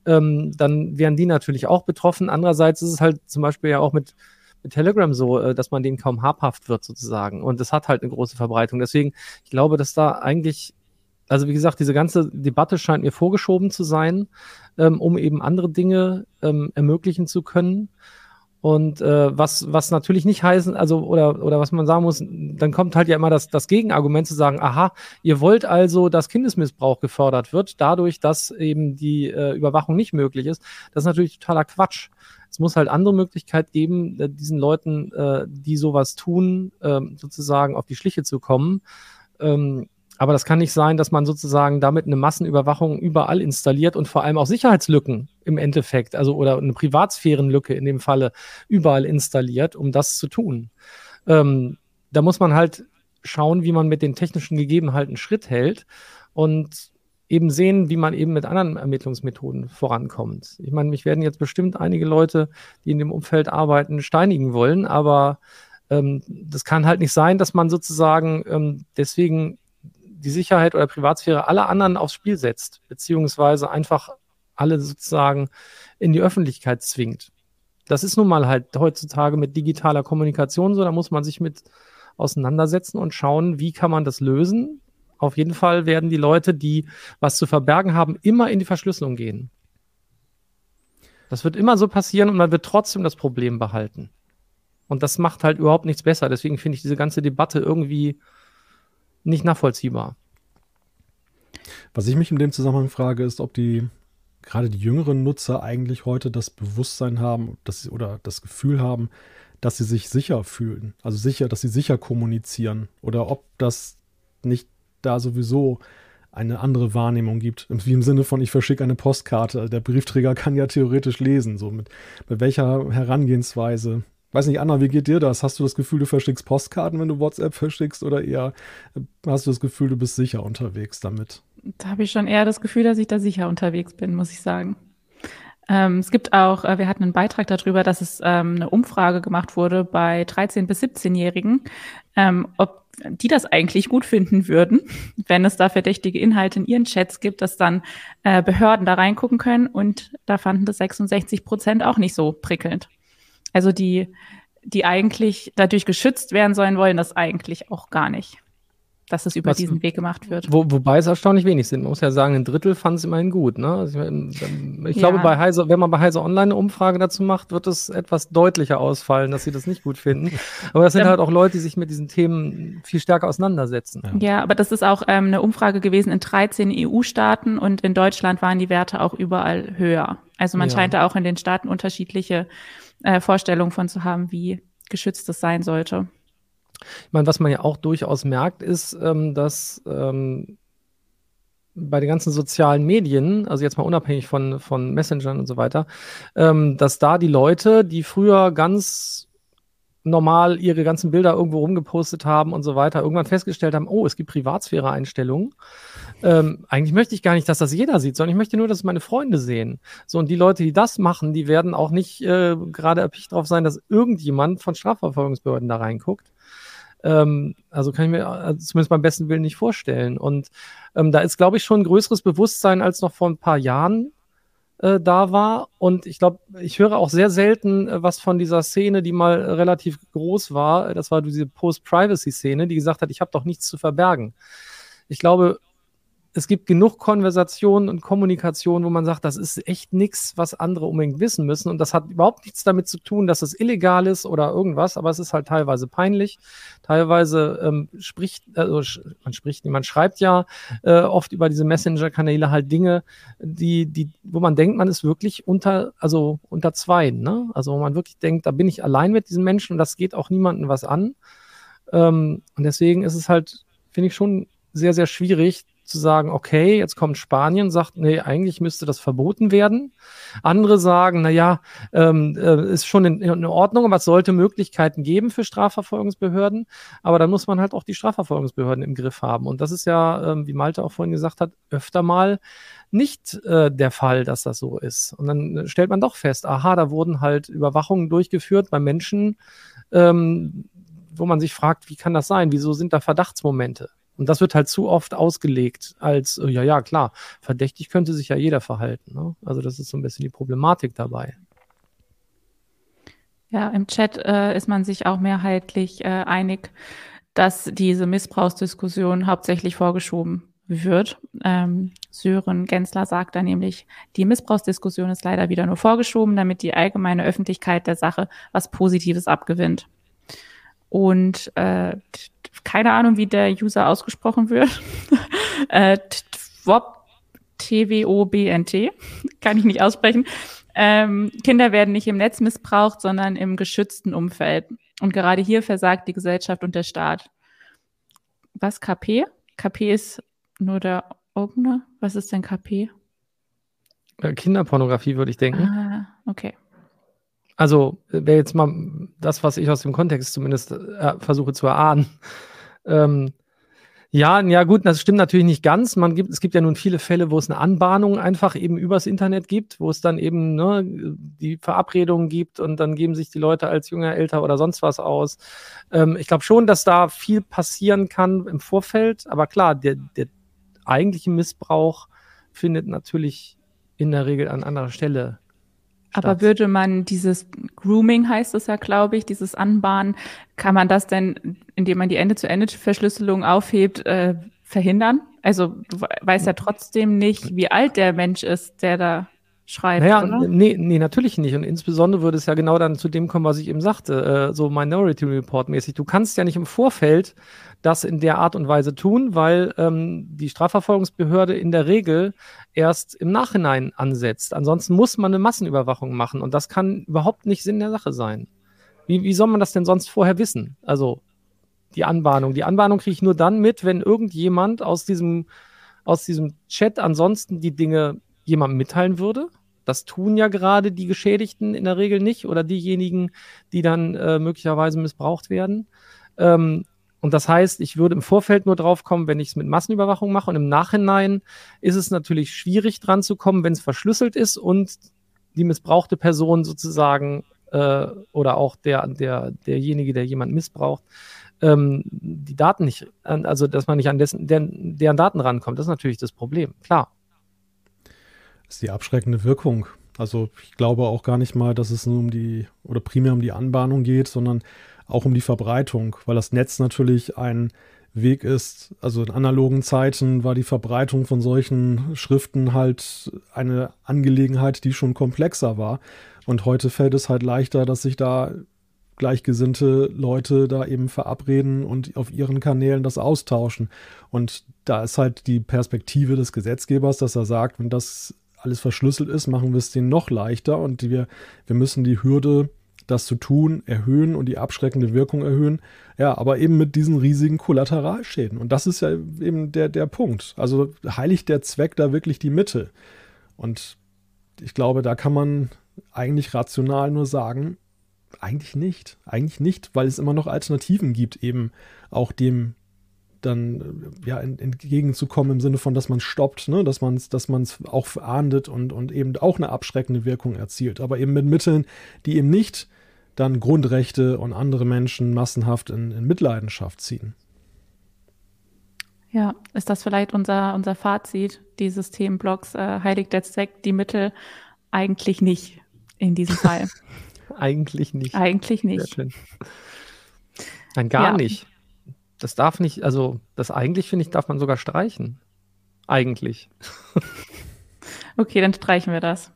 ähm, dann wären die natürlich auch betroffen. Andererseits ist es halt zum Beispiel ja auch mit Telegram so, äh, dass man denen kaum habhaft wird sozusagen. Und das hat halt eine große Verbreitung. Deswegen, ich glaube, dass da eigentlich, also wie gesagt, diese ganze Debatte scheint mir vorgeschoben zu sein, ähm, um eben andere Dinge ähm, ermöglichen zu können. Und äh, was, was natürlich nicht heißen, also oder, oder was man sagen muss, dann kommt halt ja immer das, das Gegenargument zu sagen, aha, ihr wollt also, dass Kindesmissbrauch gefördert wird, dadurch, dass eben die äh, Überwachung nicht möglich ist. Das ist natürlich totaler Quatsch. Es muss halt andere Möglichkeit geben, äh, diesen Leuten, äh, die sowas tun, äh, sozusagen auf die Schliche zu kommen. Ähm, aber das kann nicht sein, dass man sozusagen damit eine Massenüberwachung überall installiert und vor allem auch Sicherheitslücken im Endeffekt, also oder eine Privatsphärenlücke in dem Falle überall installiert, um das zu tun. Ähm, da muss man halt schauen, wie man mit den technischen Gegebenheiten Schritt hält. Und eben sehen, wie man eben mit anderen Ermittlungsmethoden vorankommt. Ich meine, mich werden jetzt bestimmt einige Leute, die in dem Umfeld arbeiten, steinigen wollen, aber ähm, das kann halt nicht sein, dass man sozusagen ähm, deswegen die Sicherheit oder Privatsphäre aller anderen aufs Spiel setzt, beziehungsweise einfach alle sozusagen in die Öffentlichkeit zwingt. Das ist nun mal halt heutzutage mit digitaler Kommunikation so, da muss man sich mit auseinandersetzen und schauen, wie kann man das lösen, auf jeden Fall werden die Leute, die was zu verbergen haben, immer in die Verschlüsselung gehen. Das wird immer so passieren und man wird trotzdem das Problem behalten. Und das macht halt überhaupt nichts besser. Deswegen finde ich diese ganze Debatte irgendwie nicht nachvollziehbar. Was ich mich in dem Zusammenhang frage, ist, ob die gerade die jüngeren Nutzer eigentlich heute das Bewusstsein haben dass sie, oder das Gefühl haben, dass sie sich sicher fühlen. Also sicher, dass sie sicher kommunizieren. Oder ob das nicht da sowieso eine andere Wahrnehmung gibt. Wie im Sinne von, ich verschicke eine Postkarte. Der Briefträger kann ja theoretisch lesen. So mit, mit welcher Herangehensweise. Weiß nicht, Anna, wie geht dir das? Hast du das Gefühl, du verschickst Postkarten, wenn du WhatsApp verschickst, oder eher äh, hast du das Gefühl, du bist sicher unterwegs damit? Da habe ich schon eher das Gefühl, dass ich da sicher unterwegs bin, muss ich sagen. Ähm, es gibt auch, äh, wir hatten einen Beitrag darüber, dass es ähm, eine Umfrage gemacht wurde bei 13- bis 17-Jährigen, ähm, ob die das eigentlich gut finden würden, wenn es da verdächtige Inhalte in ihren Chats gibt, dass dann äh, Behörden da reingucken können. Und da fanden das 66 Prozent auch nicht so prickelnd. Also die, die eigentlich dadurch geschützt werden sollen, wollen das eigentlich auch gar nicht dass es über Was, diesen Weg gemacht wird. Wo, wobei es erstaunlich wenig sind. Man muss ja sagen, ein Drittel fand es immerhin gut. Ne? Also ich, ich glaube, bei Heise, wenn man bei Heise Online eine Umfrage dazu macht, wird es etwas deutlicher ausfallen, dass sie das nicht gut finden. Aber das sind ja. halt auch Leute, die sich mit diesen Themen viel stärker auseinandersetzen. Ja, ja aber das ist auch ähm, eine Umfrage gewesen in 13 EU-Staaten und in Deutschland waren die Werte auch überall höher. Also man ja. scheint da auch in den Staaten unterschiedliche äh, Vorstellungen von zu haben, wie geschützt es sein sollte. Ich meine, was man ja auch durchaus merkt, ist, ähm, dass ähm, bei den ganzen sozialen Medien, also jetzt mal unabhängig von, von Messengern und so weiter, ähm, dass da die Leute, die früher ganz normal ihre ganzen Bilder irgendwo rumgepostet haben und so weiter, irgendwann festgestellt haben, oh, es gibt Privatsphäre-Einstellungen. Ähm, eigentlich möchte ich gar nicht, dass das jeder sieht, sondern ich möchte nur, dass meine Freunde sehen. So, und die Leute, die das machen, die werden auch nicht äh, gerade erpicht darauf sein, dass irgendjemand von Strafverfolgungsbehörden da reinguckt. Ähm, also kann ich mir also zumindest beim besten Willen nicht vorstellen. Und ähm, da ist, glaube ich, schon ein größeres Bewusstsein als noch vor ein paar Jahren äh, da war. Und ich glaube, ich höre auch sehr selten äh, was von dieser Szene, die mal relativ groß war. Das war diese Post-Privacy-Szene, die gesagt hat, ich habe doch nichts zu verbergen. Ich glaube, es gibt genug Konversationen und Kommunikation, wo man sagt, das ist echt nichts, was andere unbedingt wissen müssen. Und das hat überhaupt nichts damit zu tun, dass es illegal ist oder irgendwas, aber es ist halt teilweise peinlich. Teilweise ähm, spricht, also man spricht, man schreibt ja äh, oft über diese Messenger-Kanäle halt Dinge, die, die, wo man denkt, man ist wirklich unter, also unter zwei, ne? Also wo man wirklich denkt, da bin ich allein mit diesen Menschen und das geht auch niemandem was an. Ähm, und deswegen ist es halt, finde ich schon sehr, sehr schwierig, zu sagen, okay, jetzt kommt Spanien, sagt, nee, eigentlich müsste das verboten werden. Andere sagen, na ja, ähm, äh, ist schon in, in, Ordnung, aber es sollte Möglichkeiten geben für Strafverfolgungsbehörden. Aber dann muss man halt auch die Strafverfolgungsbehörden im Griff haben. Und das ist ja, ähm, wie Malte auch vorhin gesagt hat, öfter mal nicht äh, der Fall, dass das so ist. Und dann stellt man doch fest, aha, da wurden halt Überwachungen durchgeführt bei Menschen, ähm, wo man sich fragt, wie kann das sein? Wieso sind da Verdachtsmomente? Und das wird halt zu oft ausgelegt als, äh, ja, ja, klar, verdächtig könnte sich ja jeder verhalten. Ne? Also das ist so ein bisschen die Problematik dabei. Ja, im Chat äh, ist man sich auch mehrheitlich äh, einig, dass diese Missbrauchsdiskussion hauptsächlich vorgeschoben wird. Ähm, Sören Gensler sagt da nämlich, die Missbrauchsdiskussion ist leider wieder nur vorgeschoben, damit die allgemeine Öffentlichkeit der Sache was Positives abgewinnt. Und äh, keine Ahnung, wie der User ausgesprochen wird. äh, T-W-O-B-N-T. Kann ich nicht aussprechen. Ähm, Kinder werden nicht im Netz missbraucht, sondern im geschützten Umfeld. Und gerade hier versagt die Gesellschaft und der Staat. Was KP? KP ist nur der Opener. Was ist denn KP? Äh, Kinderpornografie, würde ich denken. Ah, okay. Also wäre jetzt mal das, was ich aus dem Kontext zumindest äh, versuche zu erahnen. Ähm, ja, ja gut, das stimmt natürlich nicht ganz. Man gibt, es gibt ja nun viele Fälle, wo es eine Anbahnung einfach eben übers Internet gibt, wo es dann eben ne, die Verabredungen gibt und dann geben sich die Leute als jünger, älter oder sonst was aus. Ähm, ich glaube schon, dass da viel passieren kann im Vorfeld, aber klar, der, der eigentliche Missbrauch findet natürlich in der Regel an anderer Stelle aber würde man dieses Grooming heißt es ja, glaube ich, dieses Anbahnen, kann man das denn, indem man die Ende-zu-Ende-Verschlüsselung aufhebt, äh, verhindern? Also du weißt ja trotzdem nicht, wie alt der Mensch ist, der da schreibt, naja, oder? Nee, nee, natürlich nicht. Und insbesondere würde es ja genau dann zu dem kommen, was ich eben sagte, äh, so Minority Report mäßig. Du kannst ja nicht im Vorfeld das in der Art und Weise tun, weil ähm, die Strafverfolgungsbehörde in der Regel erst im Nachhinein ansetzt. Ansonsten muss man eine Massenüberwachung machen und das kann überhaupt nicht Sinn der Sache sein. Wie, wie soll man das denn sonst vorher wissen? Also die Anbahnung. Die Anbahnung kriege ich nur dann mit, wenn irgendjemand aus diesem aus diesem Chat ansonsten die Dinge jemandem mitteilen würde. Das tun ja gerade die Geschädigten in der Regel nicht oder diejenigen, die dann äh, möglicherweise missbraucht werden. Ähm, und das heißt, ich würde im Vorfeld nur drauf kommen, wenn ich es mit Massenüberwachung mache. Und im Nachhinein ist es natürlich schwierig dran zu kommen, wenn es verschlüsselt ist und die missbrauchte Person sozusagen äh, oder auch der, der, derjenige, der jemand missbraucht, ähm, die Daten nicht, also dass man nicht an dessen, deren, deren Daten rankommt. Das ist natürlich das Problem, klar. Ist die abschreckende Wirkung. Also ich glaube auch gar nicht mal, dass es nur um die oder primär um die Anbahnung geht, sondern auch um die Verbreitung, weil das Netz natürlich ein Weg ist. Also in analogen Zeiten war die Verbreitung von solchen Schriften halt eine Angelegenheit, die schon komplexer war. Und heute fällt es halt leichter, dass sich da gleichgesinnte Leute da eben verabreden und auf ihren Kanälen das austauschen. Und da ist halt die Perspektive des Gesetzgebers, dass er sagt, wenn das alles verschlüsselt ist, machen wir es denen noch leichter und wir, wir müssen die Hürde das zu tun, erhöhen und die abschreckende Wirkung erhöhen. Ja, aber eben mit diesen riesigen Kollateralschäden. Und das ist ja eben der, der Punkt. Also heiligt der Zweck da wirklich die Mitte? Und ich glaube, da kann man eigentlich rational nur sagen, eigentlich nicht. Eigentlich nicht, weil es immer noch Alternativen gibt, eben auch dem dann ja entgegenzukommen im Sinne von, dass man stoppt, ne? dass man es dass auch ahndet und, und eben auch eine abschreckende Wirkung erzielt. Aber eben mit Mitteln, die eben nicht dann Grundrechte und andere Menschen massenhaft in, in Mitleidenschaft ziehen. Ja, ist das vielleicht unser, unser Fazit dieses Themenblocks? Äh, heiligt der Zweck die Mittel? Eigentlich nicht in diesem Fall. Eigentlich nicht. Eigentlich nicht. Nein, gar ja. nicht. Das darf nicht, also das eigentlich finde ich, darf man sogar streichen. Eigentlich. okay, dann streichen wir das.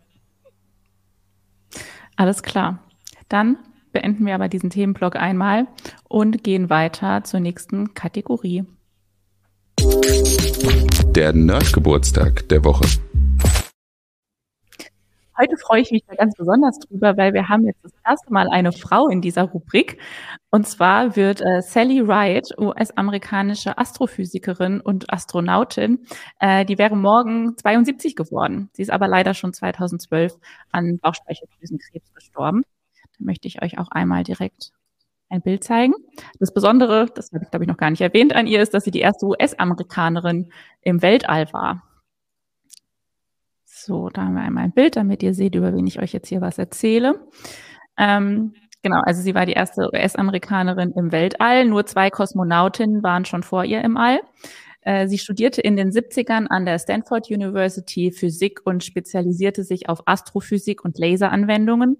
Alles klar. Dann beenden wir aber diesen Themenblock einmal und gehen weiter zur nächsten Kategorie. Der Nerdgeburtstag der Woche. Heute freue ich mich da ganz besonders drüber, weil wir haben jetzt das erste Mal eine Frau in dieser Rubrik. Und zwar wird äh, Sally Wright, US-amerikanische Astrophysikerin und Astronautin, äh, die wäre morgen 72 geworden. Sie ist aber leider schon 2012 an Bauchspeicheldrüsenkrebs gestorben. Da möchte ich euch auch einmal direkt ein Bild zeigen. Das Besondere, das habe ich glaube ich noch gar nicht erwähnt an ihr, ist, dass sie die erste US-Amerikanerin im Weltall war. So, da haben wir einmal ein Bild, damit ihr seht, über wen ich euch jetzt hier was erzähle. Ähm, genau, also sie war die erste US-Amerikanerin im Weltall. Nur zwei Kosmonautinnen waren schon vor ihr im All. Äh, sie studierte in den 70ern an der Stanford University Physik und spezialisierte sich auf Astrophysik und Laseranwendungen.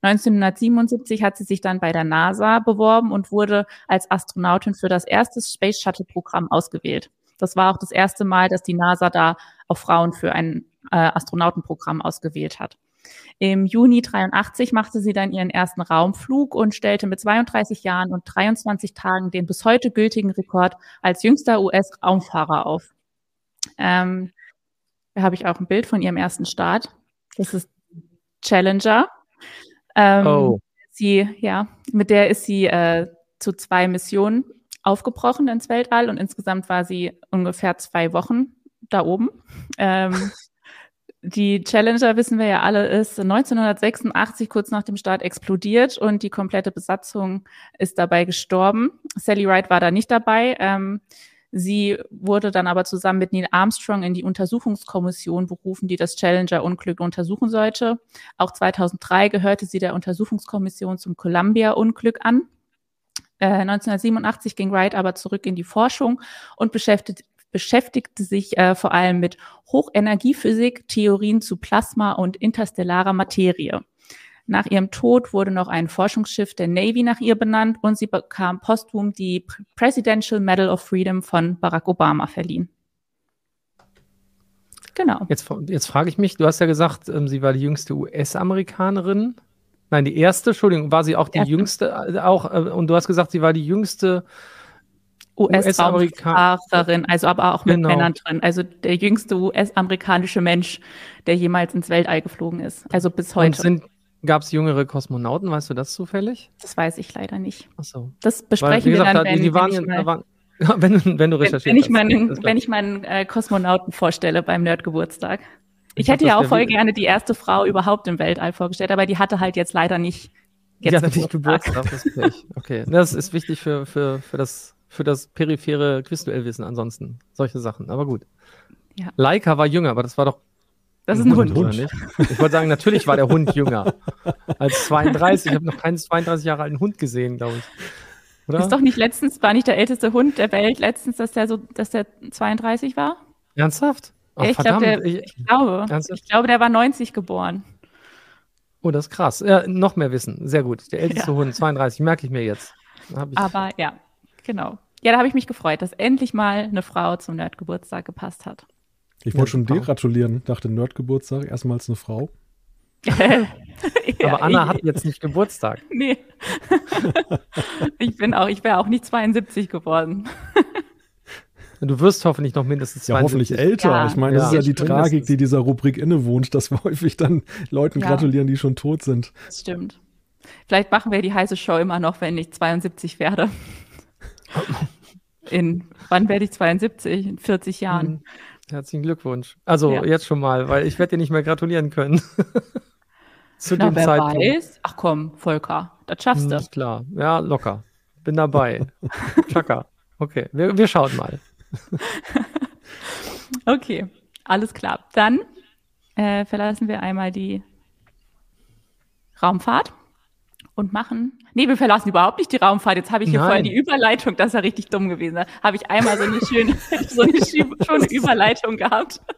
1977 hat sie sich dann bei der NASA beworben und wurde als Astronautin für das erste Space Shuttle Programm ausgewählt. Das war auch das erste Mal, dass die NASA da auch Frauen für ein äh, Astronautenprogramm ausgewählt hat. Im Juni 83 machte sie dann ihren ersten Raumflug und stellte mit 32 Jahren und 23 Tagen den bis heute gültigen Rekord als jüngster US-Raumfahrer auf. Ähm, da habe ich auch ein Bild von ihrem ersten Start. Das ist Challenger. Ähm, oh. Sie, ja, mit der ist sie äh, zu zwei Missionen aufgebrochen ins Weltall und insgesamt war sie ungefähr zwei Wochen da oben. Ähm, die Challenger, wissen wir ja alle, ist 1986 kurz nach dem Start explodiert und die komplette Besatzung ist dabei gestorben. Sally Wright war da nicht dabei. Ähm, sie wurde dann aber zusammen mit Neil Armstrong in die Untersuchungskommission berufen, die das Challenger-Unglück untersuchen sollte. Auch 2003 gehörte sie der Untersuchungskommission zum Columbia-Unglück an. Äh, 1987 ging Wright aber zurück in die Forschung und beschäftigte, beschäftigte sich äh, vor allem mit Hochenergiephysik, Theorien zu Plasma und interstellarer Materie. Nach ihrem Tod wurde noch ein Forschungsschiff der Navy nach ihr benannt und sie bekam posthum die Presidential Medal of Freedom von Barack Obama verliehen. Genau. Jetzt, jetzt frage ich mich, du hast ja gesagt, ähm, sie war die jüngste US-Amerikanerin. Nein, die erste, Entschuldigung, war sie auch die erste. jüngste, äh, auch, äh, und du hast gesagt, sie war die jüngste US-Raumfahrerin, also aber auch mit genau. Männern drin. Also der jüngste US-amerikanische Mensch, der jemals ins Weltall geflogen ist. Also bis heute. Gab es jüngere Kosmonauten? Weißt du das zufällig? Das weiß ich leider nicht. Ach so. Das besprechen Weil, gesagt, wir dann, wenn, die waren, wenn waren, wenn, du, wenn du recherchierst. Wenn, ich meinen, wenn ich meinen äh, Kosmonauten vorstelle beim Nerdgeburtstag. Ich, ich hätte ja auch voll gerne die erste Frau überhaupt im Weltall vorgestellt, aber die hatte halt jetzt leider nicht. Jetzt ja, natürlich Geburtstag. Geburtstag das okay, das ist wichtig für, für, für, das, für das periphere Quizduellwissen ansonsten. Solche Sachen, aber gut. Ja. Leica war jünger, aber das war doch das ist ein Hund. Hund. Nicht? Ich wollte sagen, natürlich war der Hund jünger als 32. Ich habe noch keinen 32 Jahre alten Hund gesehen, glaube ich. Oder? Ist doch nicht letztens, war nicht der älteste Hund der Welt letztens, dass der so, dass der 32 war? Ernsthaft? Oh, ich, glaub, der, ich, ich, glaube, ernsthaft? ich glaube, der war 90 geboren. Oh, das ist krass. Ja, noch mehr Wissen. Sehr gut. Der älteste ja. Hund, 32, merke ich mir jetzt. Aber ja, genau. Ja, da habe ich mich gefreut, dass endlich mal eine Frau zum Nerdgeburtstag gepasst hat. Ich wollte schon dir gratulieren nach dem Nerdgeburtstag. Erstmals eine Frau. Aber Anna hat jetzt nicht Geburtstag. Nee. ich bin auch, ich wäre auch nicht 72 geworden. Du wirst hoffentlich noch mindestens 72. Ja, hoffentlich älter. Ja. Ich meine, das ja. ist ja die Tragik, die dieser Rubrik innewohnt, dass wir häufig dann Leuten ja. gratulieren, die schon tot sind. Das stimmt. Vielleicht machen wir die heiße Show immer noch, wenn ich 72 werde. In, wann werde ich 72? In 40 Jahren. Hm. Herzlichen Glückwunsch. Also ja. jetzt schon mal, weil ich werde dir nicht mehr gratulieren können. Zu Na, dem wer Zeitpunkt. weiß. Ach komm, Volker, das schaffst hm, du. Ist klar, ja, locker. Bin dabei. Chaka. Okay, wir, wir schauen mal. okay, alles klar. Dann äh, verlassen wir einmal die Raumfahrt und machen. Nee, wir verlassen überhaupt nicht die Raumfahrt. Jetzt habe ich hier Nein. vorhin die Überleitung, das ist ja richtig dumm gewesen. Habe ich einmal so eine schöne, so eine schöne Überleitung gehabt.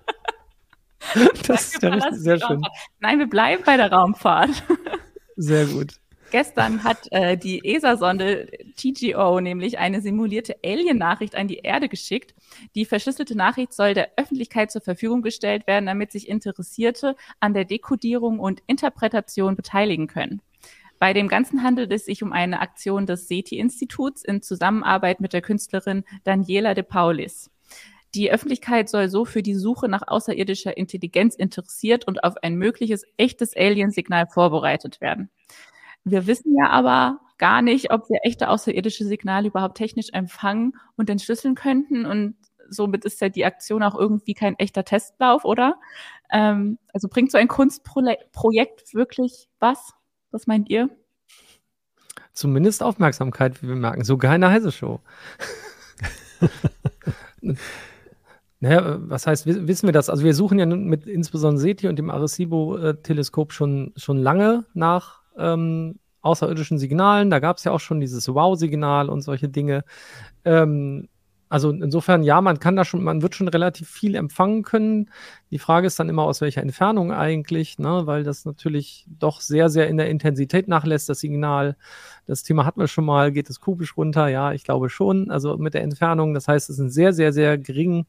Das ist ja richtig, sehr schön. Nein, wir bleiben bei der Raumfahrt. Sehr gut. Gestern hat äh, die ESA-Sonde TGO nämlich eine simulierte Alien-Nachricht an die Erde geschickt. Die verschlüsselte Nachricht soll der Öffentlichkeit zur Verfügung gestellt werden, damit sich Interessierte an der Dekodierung und Interpretation beteiligen können. Bei dem Ganzen handelt es sich um eine Aktion des SETI-Instituts in Zusammenarbeit mit der Künstlerin Daniela de Paulis. Die Öffentlichkeit soll so für die Suche nach außerirdischer Intelligenz interessiert und auf ein mögliches echtes Alien-Signal vorbereitet werden. Wir wissen ja aber gar nicht, ob wir echte außerirdische Signale überhaupt technisch empfangen und entschlüsseln könnten. Und somit ist ja die Aktion auch irgendwie kein echter Testlauf, oder? Ähm, also bringt so ein Kunstprojekt wirklich was? Was meint ihr? Zumindest Aufmerksamkeit, wie wir merken. Sogar eine heiße Show. naja, was heißt, wissen wir das? Also wir suchen ja mit insbesondere SETI und dem Arecibo-Teleskop schon, schon lange nach ähm, außerirdischen Signalen. Da gab es ja auch schon dieses Wow-Signal und solche Dinge. Ähm, also insofern, ja, man kann da schon, man wird schon relativ viel empfangen können. Die Frage ist dann immer, aus welcher Entfernung eigentlich, ne? weil das natürlich doch sehr, sehr in der Intensität nachlässt, das Signal. Das Thema hatten wir schon mal, geht es kubisch runter? Ja, ich glaube schon. Also mit der Entfernung, das heißt, es sind sehr, sehr, sehr gering,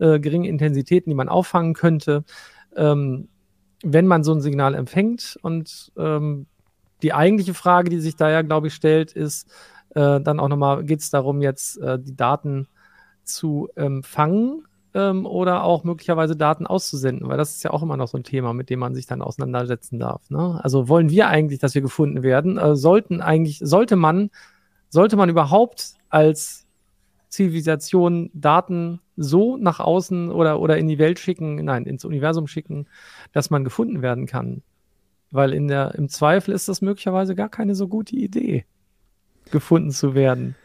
äh, geringe Intensitäten, die man auffangen könnte, ähm, wenn man so ein Signal empfängt. Und ähm, die eigentliche Frage, die sich da ja, glaube ich, stellt, ist, äh, dann auch nochmal geht es darum, jetzt äh, die Daten zu empfangen ähm, oder auch möglicherweise Daten auszusenden, weil das ist ja auch immer noch so ein Thema, mit dem man sich dann auseinandersetzen darf. Ne? Also wollen wir eigentlich, dass wir gefunden werden? Äh, sollten eigentlich, sollte man, sollte man überhaupt als Zivilisation Daten so nach außen oder, oder in die Welt schicken, nein, ins Universum schicken, dass man gefunden werden kann? Weil in der, im Zweifel ist das möglicherweise gar keine so gute Idee, gefunden zu werden.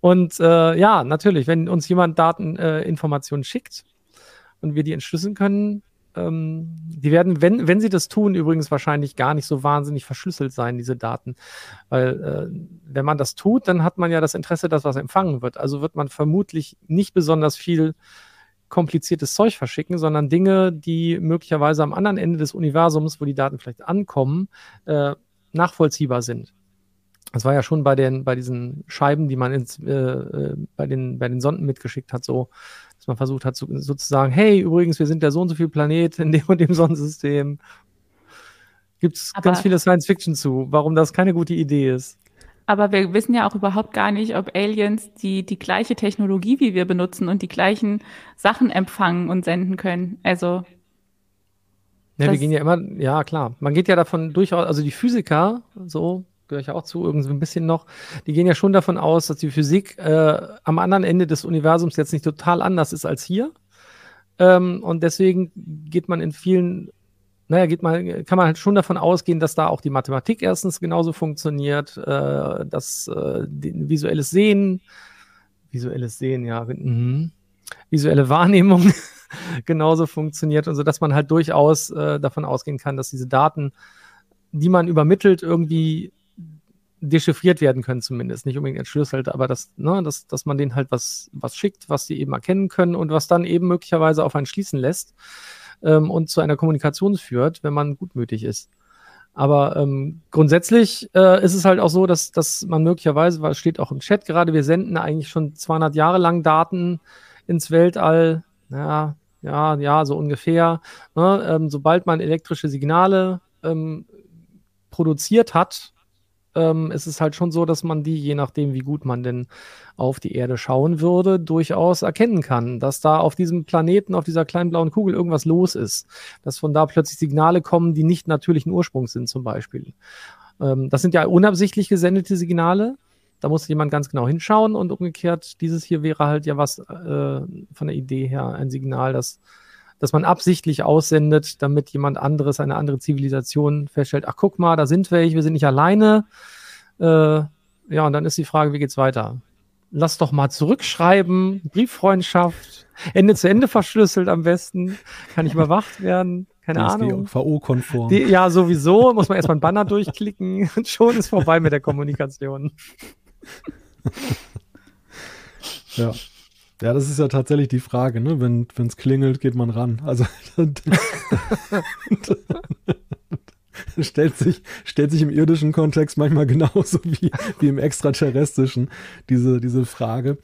Und äh, ja, natürlich, wenn uns jemand Dateninformationen äh, schickt und wir die entschlüsseln können, ähm, die werden, wenn, wenn sie das tun, übrigens wahrscheinlich gar nicht so wahnsinnig verschlüsselt sein, diese Daten. Weil äh, wenn man das tut, dann hat man ja das Interesse, dass was empfangen wird. Also wird man vermutlich nicht besonders viel kompliziertes Zeug verschicken, sondern Dinge, die möglicherweise am anderen Ende des Universums, wo die Daten vielleicht ankommen, äh, nachvollziehbar sind. Das war ja schon bei den, bei diesen Scheiben, die man ins, äh, äh, bei den, bei den Sonden mitgeschickt hat, so, dass man versucht hat, so, sozusagen, hey, übrigens, wir sind der so und so viel Planet in dem und dem Sonnensystem. Gibt es ganz viele Science Fiction zu, warum das keine gute Idee ist. Aber wir wissen ja auch überhaupt gar nicht, ob Aliens die, die gleiche Technologie wie wir benutzen und die gleichen Sachen empfangen und senden können. Also. Ja, wir gehen ja immer, ja klar. Man geht ja davon durchaus, also die Physiker, so, gehöre ich auch zu, irgendwie ein bisschen noch, die gehen ja schon davon aus, dass die Physik äh, am anderen Ende des Universums jetzt nicht total anders ist als hier. Ähm, und deswegen geht man in vielen, naja, geht man, kann man halt schon davon ausgehen, dass da auch die Mathematik erstens genauso funktioniert, äh, dass äh, visuelles Sehen, visuelles Sehen, ja, mh, visuelle Wahrnehmung genauso funktioniert und so, dass man halt durchaus äh, davon ausgehen kann, dass diese Daten, die man übermittelt, irgendwie dechiffriert werden können, zumindest. Nicht unbedingt entschlüsselt, aber dass, ne, dass, dass man denen halt was, was schickt, was die eben erkennen können und was dann eben möglicherweise auf einen schließen lässt ähm, und zu einer Kommunikation führt, wenn man gutmütig ist. Aber ähm, grundsätzlich äh, ist es halt auch so, dass, dass man möglicherweise, weil es steht auch im Chat gerade, wir senden eigentlich schon 200 Jahre lang Daten ins Weltall. Ja, ja, ja, so ungefähr. Ne? Ähm, sobald man elektrische Signale ähm, produziert hat, ähm, ist es halt schon so, dass man die, je nachdem, wie gut man denn auf die Erde schauen würde, durchaus erkennen kann, dass da auf diesem Planeten, auf dieser kleinen blauen Kugel irgendwas los ist. Dass von da plötzlich Signale kommen, die nicht natürlichen Ursprungs sind, zum Beispiel. Ähm, das sind ja unabsichtlich gesendete Signale. Da muss jemand ganz genau hinschauen und umgekehrt, dieses hier wäre halt ja was äh, von der Idee her ein Signal, dass, dass man absichtlich aussendet, damit jemand anderes, eine andere Zivilisation feststellt, ach guck mal, da sind welche, wir sind nicht alleine. Äh, ja, und dann ist die Frage, wie geht's weiter? Lass doch mal zurückschreiben, Brieffreundschaft, Ende zu Ende verschlüsselt am besten, kann nicht überwacht werden. Keine Ahnung. VO-konform. Ja, sowieso. Muss man erstmal einen Banner durchklicken und schon ist vorbei mit der Kommunikation. ja. Ja, das ist ja tatsächlich die Frage, ne? Wenn es klingelt, geht man ran. Also stellt, sich, stellt sich im irdischen Kontext manchmal genauso wie, wie im extraterrestrischen diese, diese Frage.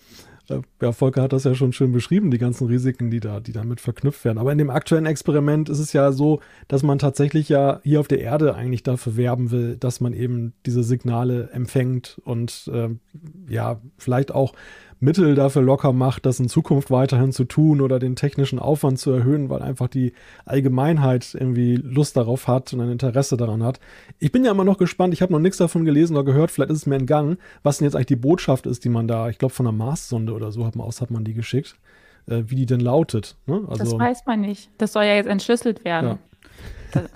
Äh, ja, Volker hat das ja schon schön beschrieben, die ganzen Risiken, die da, die damit verknüpft werden. Aber in dem aktuellen Experiment ist es ja so, dass man tatsächlich ja hier auf der Erde eigentlich dafür werben will, dass man eben diese Signale empfängt und äh, ja, vielleicht auch Mittel dafür locker macht, das in Zukunft weiterhin zu tun oder den technischen Aufwand zu erhöhen, weil einfach die Allgemeinheit irgendwie Lust darauf hat und ein Interesse daran hat. Ich bin ja immer noch gespannt, ich habe noch nichts davon gelesen oder gehört, vielleicht ist es mir entgangen, was denn jetzt eigentlich die Botschaft ist, die man da, ich glaube von der Mars-Sonde oder so hat man aus, hat man die geschickt, äh, wie die denn lautet. Ne? Also, das weiß man nicht. Das soll ja jetzt entschlüsselt werden. Ja. Das,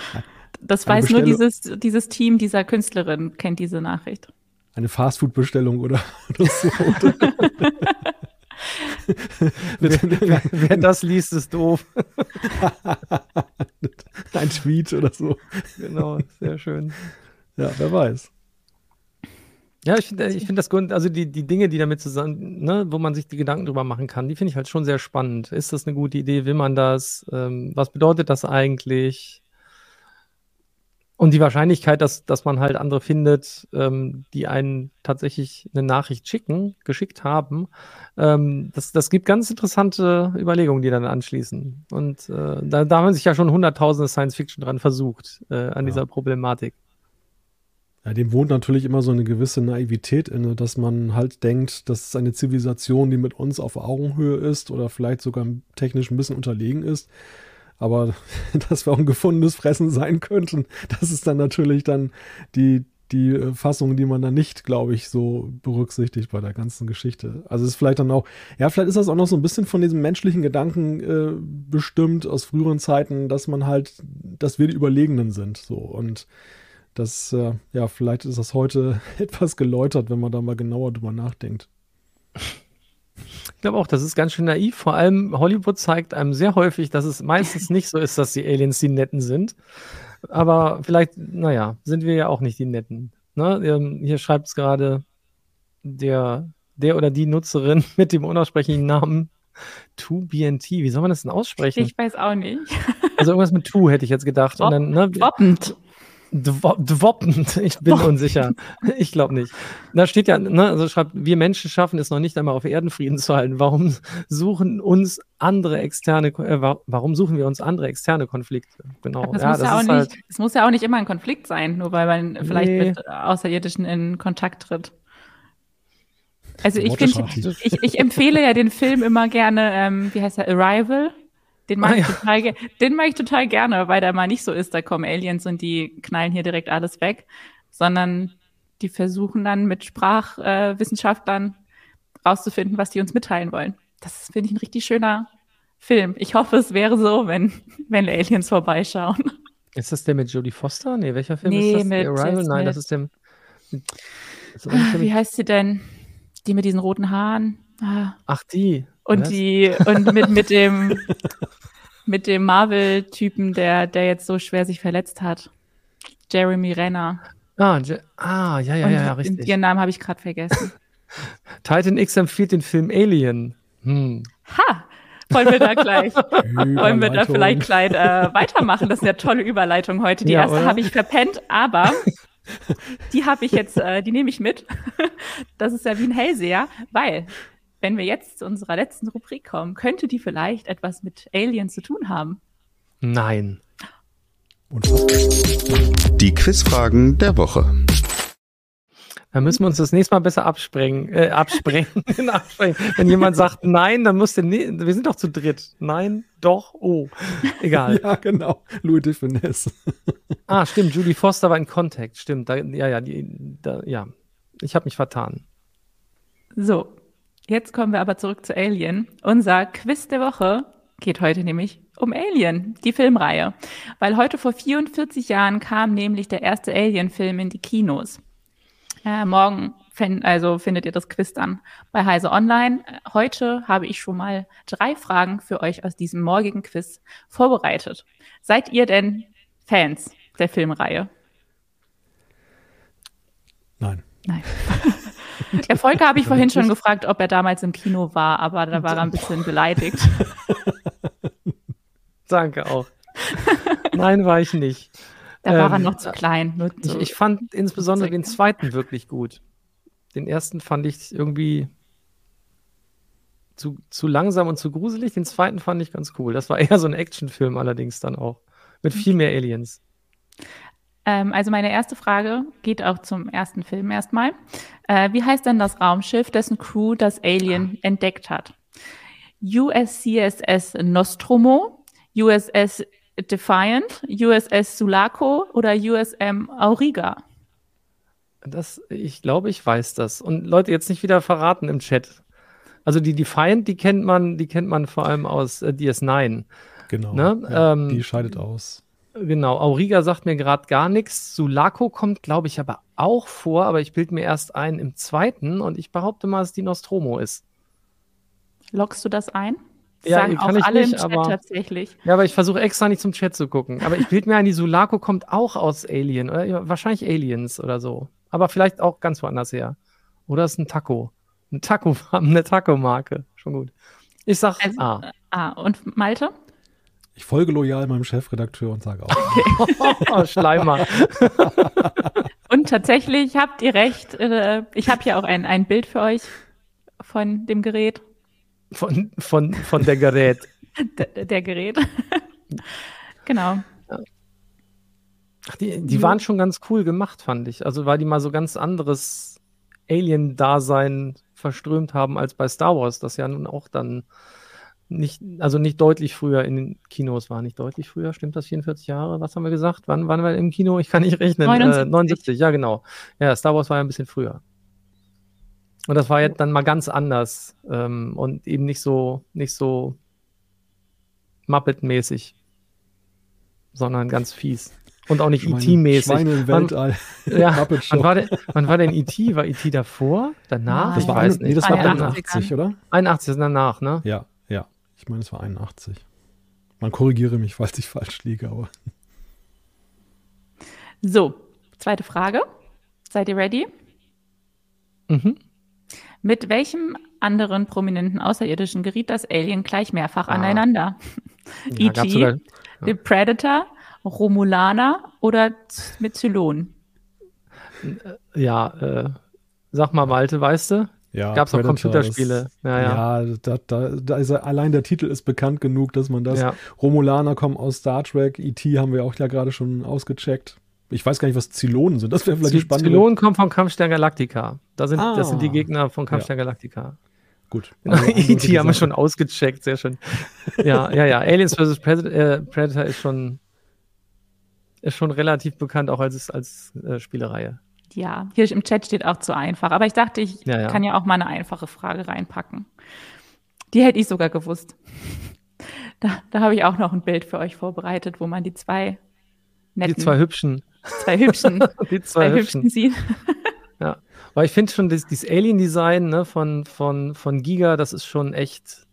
das weiß nur dieses, dieses Team dieser Künstlerin, kennt diese Nachricht eine Fastfood-Bestellung oder, oder so. wer, wer, das liest, ist doof. Ein Tweet oder so. Genau, sehr schön. Ja, wer weiß. Ja, ich finde ich find das Grund, also die, die Dinge, die damit zusammen, ne, wo man sich die Gedanken drüber machen kann, die finde ich halt schon sehr spannend. Ist das eine gute Idee? Will man das? Ähm, was bedeutet das eigentlich? Und die Wahrscheinlichkeit, dass, dass man halt andere findet, ähm, die einen tatsächlich eine Nachricht schicken, geschickt haben, ähm, das, das gibt ganz interessante Überlegungen, die dann anschließen. Und äh, da, da haben sich ja schon hunderttausende Science-Fiction dran versucht, äh, an ja. dieser Problematik. Ja, dem wohnt natürlich immer so eine gewisse Naivität inne, dass man halt denkt, das ist eine Zivilisation, die mit uns auf Augenhöhe ist oder vielleicht sogar technisch ein bisschen unterlegen ist. Aber dass wir auch ein gefundenes Fressen sein könnten, das ist dann natürlich dann die, die äh, Fassung, die man dann nicht, glaube ich, so berücksichtigt bei der ganzen Geschichte. Also ist vielleicht dann auch, ja, vielleicht ist das auch noch so ein bisschen von diesem menschlichen Gedanken äh, bestimmt aus früheren Zeiten, dass man halt, dass wir die Überlegenen sind, so und das, äh, ja, vielleicht ist das heute etwas geläutert, wenn man da mal genauer drüber nachdenkt. Ich glaube auch, das ist ganz schön naiv. Vor allem Hollywood zeigt einem sehr häufig, dass es meistens nicht so ist, dass die Aliens die Netten sind. Aber vielleicht, naja, sind wir ja auch nicht die Netten. Ne? Ähm, hier schreibt es gerade der, der oder die Nutzerin mit dem unaussprechlichen Namen 2BNT. Wie soll man das denn aussprechen? Ich weiß auch nicht. Also irgendwas mit 2 hätte ich jetzt gedacht. Wop, und dann, ne, Woppend. Dwoppend, ich bin unsicher. Ich glaube nicht. Da steht ja, ne, also schreibt, wir Menschen schaffen es noch nicht einmal auf Erden Frieden zu halten. Warum suchen uns andere externe, äh, warum suchen wir uns andere externe Konflikte? Genau. Das, ja, muss, das ja auch nicht, halt, es muss ja auch nicht immer ein Konflikt sein, nur weil man vielleicht nee. mit Außerirdischen in Kontakt tritt. Also ich finde, ich, ich empfehle ja den Film immer gerne, ähm, wie heißt er, Arrival den mag, ah, ich total, den mag ich total gerne, weil der mal nicht so ist, da kommen Aliens und die knallen hier direkt alles weg. sondern die versuchen dann mit Sprachwissenschaftlern äh, rauszufinden, was die uns mitteilen wollen. Das finde ich ein richtig schöner Film. Ich hoffe, es wäre so, wenn, wenn Aliens vorbeischauen. Ist das der mit Jodie Foster? Nee, welcher Film Nee, ist das? mit- The Arrival? Nein, mit- das ist der. Ist der Wie heißt sie denn? Die mit diesen roten Haaren. Ah. ach, die. Und Was? die, und mit, mit dem, mit dem Marvel-Typen, der, der jetzt so schwer sich verletzt hat. Jeremy Renner. Ah, Je ah, ja, ja, und ja, richtig. ihren Namen habe ich gerade vergessen. Titan X empfiehlt den Film Alien. Hm. Ha! Wollen wir da gleich, wollen wir da vielleicht gleich äh, weitermachen? Das ist eine tolle Überleitung heute. Die Ja, erste habe ich verpennt, aber die habe ich jetzt, äh, die nehme ich mit. Das ist ja wie ein Hellseher, weil wenn wir jetzt zu unserer letzten Rubrik kommen, könnte die vielleicht etwas mit Aliens zu tun haben. Nein. Die Quizfragen der Woche. Da müssen wir uns das nächste Mal besser absprengen, äh, absprengen, absprengen. Wenn jemand sagt nein, dann muss der, ne wir sind doch zu dritt. Nein, doch, oh. Egal. Ja, genau. Louis de Finesse. Ah, stimmt, Julie Foster war in Contact, stimmt. Da, ja, ja, die, da, ja. Ich habe mich vertan. So, jetzt kommen wir aber zurück zu Alien. Unser Quiz der Woche geht heute nämlich um Alien, die Filmreihe. Weil heute vor 44 Jahren kam nämlich der erste Alien-Film in die Kinos. Äh, morgen fin also findet ihr das Quiz dann bei Heise Online. Heute habe ich schon mal drei Fragen für euch aus diesem morgigen Quiz vorbereitet. Seid ihr denn Fans der Filmreihe? Nein. Nein. Der Volker habe ich vorhin schon gefragt, ob er damals im Kino war, aber da war er ein bisschen beleidigt. Danke auch. Nein, war ich nicht. Da war er Ähm, noch zu klein. Nur Ich, so. ich fand insbesondere den Zeig. zweiten wirklich gut. Den ersten fand ich irgendwie zu, zu langsam und zu gruselig. Den zweiten fand ich ganz cool. Das war eher so ein Actionfilm allerdings dann auch. Mit viel mehr Aliens. Ähm, also meine erste Frage geht auch zum ersten Film erstmal. Äh, wie heißt denn das Raumschiff, dessen Crew das Alien entdeckt hat? USCSS Nostromo, USS Defiant, USS Sulaco oder USM Auriga? Das, ich glaube, ich weiß das. Und Leute, jetzt nicht wieder verraten im Chat. Also die Defiant, die kennt man, die kennt man vor allem aus äh, DS9. Genau. Ne? Ja, Ähm, die scheidet aus. Genau, Auriga sagt mir gerade gar nichts. Sulaco kommt, glaube ich, aber auch vor, aber ich bilde mir erst ein im zweiten und ich behaupte mal, dass die Nostromo ist. Loggst du das ein? Ja, Sagen kann auch ich alle nicht, im Chat aber- tatsächlich. Ja, aber ich versuche extra nicht zum Chat zu gucken. Aber ich bilde mir ein, die Sulaco kommt auch aus Alien, oder? Wahrscheinlich Aliens oder so. Aber vielleicht auch ganz woanders her. Oder ist ein Taco. Ein Taco, eine Taco-Marke. Schon gut. Ich sag Also, A. Ah, und Malte? Ich folge loyal meinem Chefredakteur und sage auch. Oh, Schleimer. Und tatsächlich habt ihr recht. Äh, ich habe hier auch ein, ein Bild für euch von dem Gerät. Von, von, von der Gerät. D der Gerät. genau. Ach, die, die waren schon ganz cool gemacht, fand ich. Also, weil die mal so ganz anderes Alien-Dasein verströmt haben als bei Star Wars, das ja nun auch dann nicht, also nicht deutlich früher in den Kinos war. Nicht deutlich früher, stimmt das? 44 Jahre? Was haben wir gesagt? Wann waren wir im Kino? Ich kann nicht rechnen. 79. Äh, 79, ja, genau. Ja, Star Wars war ja ein bisschen früher. Und das war jetzt dann mal ganz anders ähm, und eben nicht so, nicht so Muppet-mäßig, sondern ganz fies. Und auch nicht Schweine- E.T.-mäßig. Schweine im Wann- Weltall. Ja, Muppet Show. wann war, der, wann war denn E.T.? War E.T. davor? Danach? Nein. Das ich war, weiß ein, nee, nicht. das war 81. 81, oder? 81 ist danach, ne? Ja, ja. Ich meine, es war 81. Man korrigiere mich, falls ich falsch liege, aber So, zweite Frage. Seid ihr ready? Mhm. Mit welchem anderen prominenten Außerirdischen geriet das Alien gleich mehrfach Ah. aneinander? Ja, E.T., The Predator, Romulaner oder Z- mit Zylon? ja, äh, sag mal, Malte, weißt du? Ja. Gab's auch Predator Computerspiele. Ja, ja. ja, da, da, da ist allein der Titel ist bekannt genug, dass man das. Ja. Romulaner kommen aus Star Trek, E.T. haben wir auch ja gerade schon ausgecheckt. Ich weiß gar nicht, was Zylonen sind. Das wäre vielleicht die Zy- spannende. Zylon kommt vom Kampfstern Galactica. Das sind, das sind die Ah. Gegner von Kampfstern Galactica. Gut. Genau, Also E.T. haben wir schon ausgecheckt, sehr schön. Ja, ja, ja. Aliens vs. Predator, äh, Predator ist schon, ist schon relativ bekannt, auch als, als äh, Spielereihe. Ja, hier im Chat steht auch zu einfach. Aber ich dachte, ich Ja, ja. kann ja auch mal eine einfache Frage reinpacken. Die hätte ich sogar gewusst. Da, da habe ich auch noch ein Bild für euch vorbereitet, wo man die zwei netten, Die zwei hübschen. zwei hübschen, Die zwei zwei hübschen hübschen. sieht. Ja. Aber ich finde schon, das, dieses Alien-Design ne, von, von, von Giga, das ist schon echt,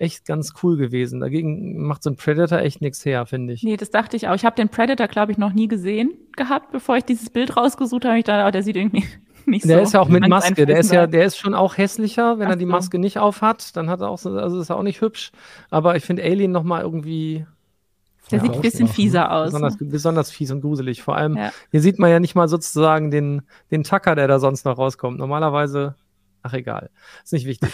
echt ganz cool gewesen. Dagegen macht so ein Predator echt nichts her, finde ich. Nee, das dachte ich auch. Ich habe den Predator, glaube ich, noch nie gesehen gehabt, bevor ich dieses Bild rausgesucht habe. Ich dachte, oh, der sieht irgendwie nicht so. Der ist ja auch mit Maske. Der ist ja, der ist schon auch hässlicher, wenn Ach er die so. Maske nicht aufhat. Dann hat er auch so, also ist er auch nicht hübsch. Aber ich finde Alien noch mal irgendwie Der Ja, sieht ein bisschen fieser aus. besonders, besonders fies und gruselig. Vor allem, Ja. hier sieht man ja nicht mal sozusagen den, den Tacker, der da sonst noch rauskommt. Normalerweise, ach egal, ist nicht wichtig.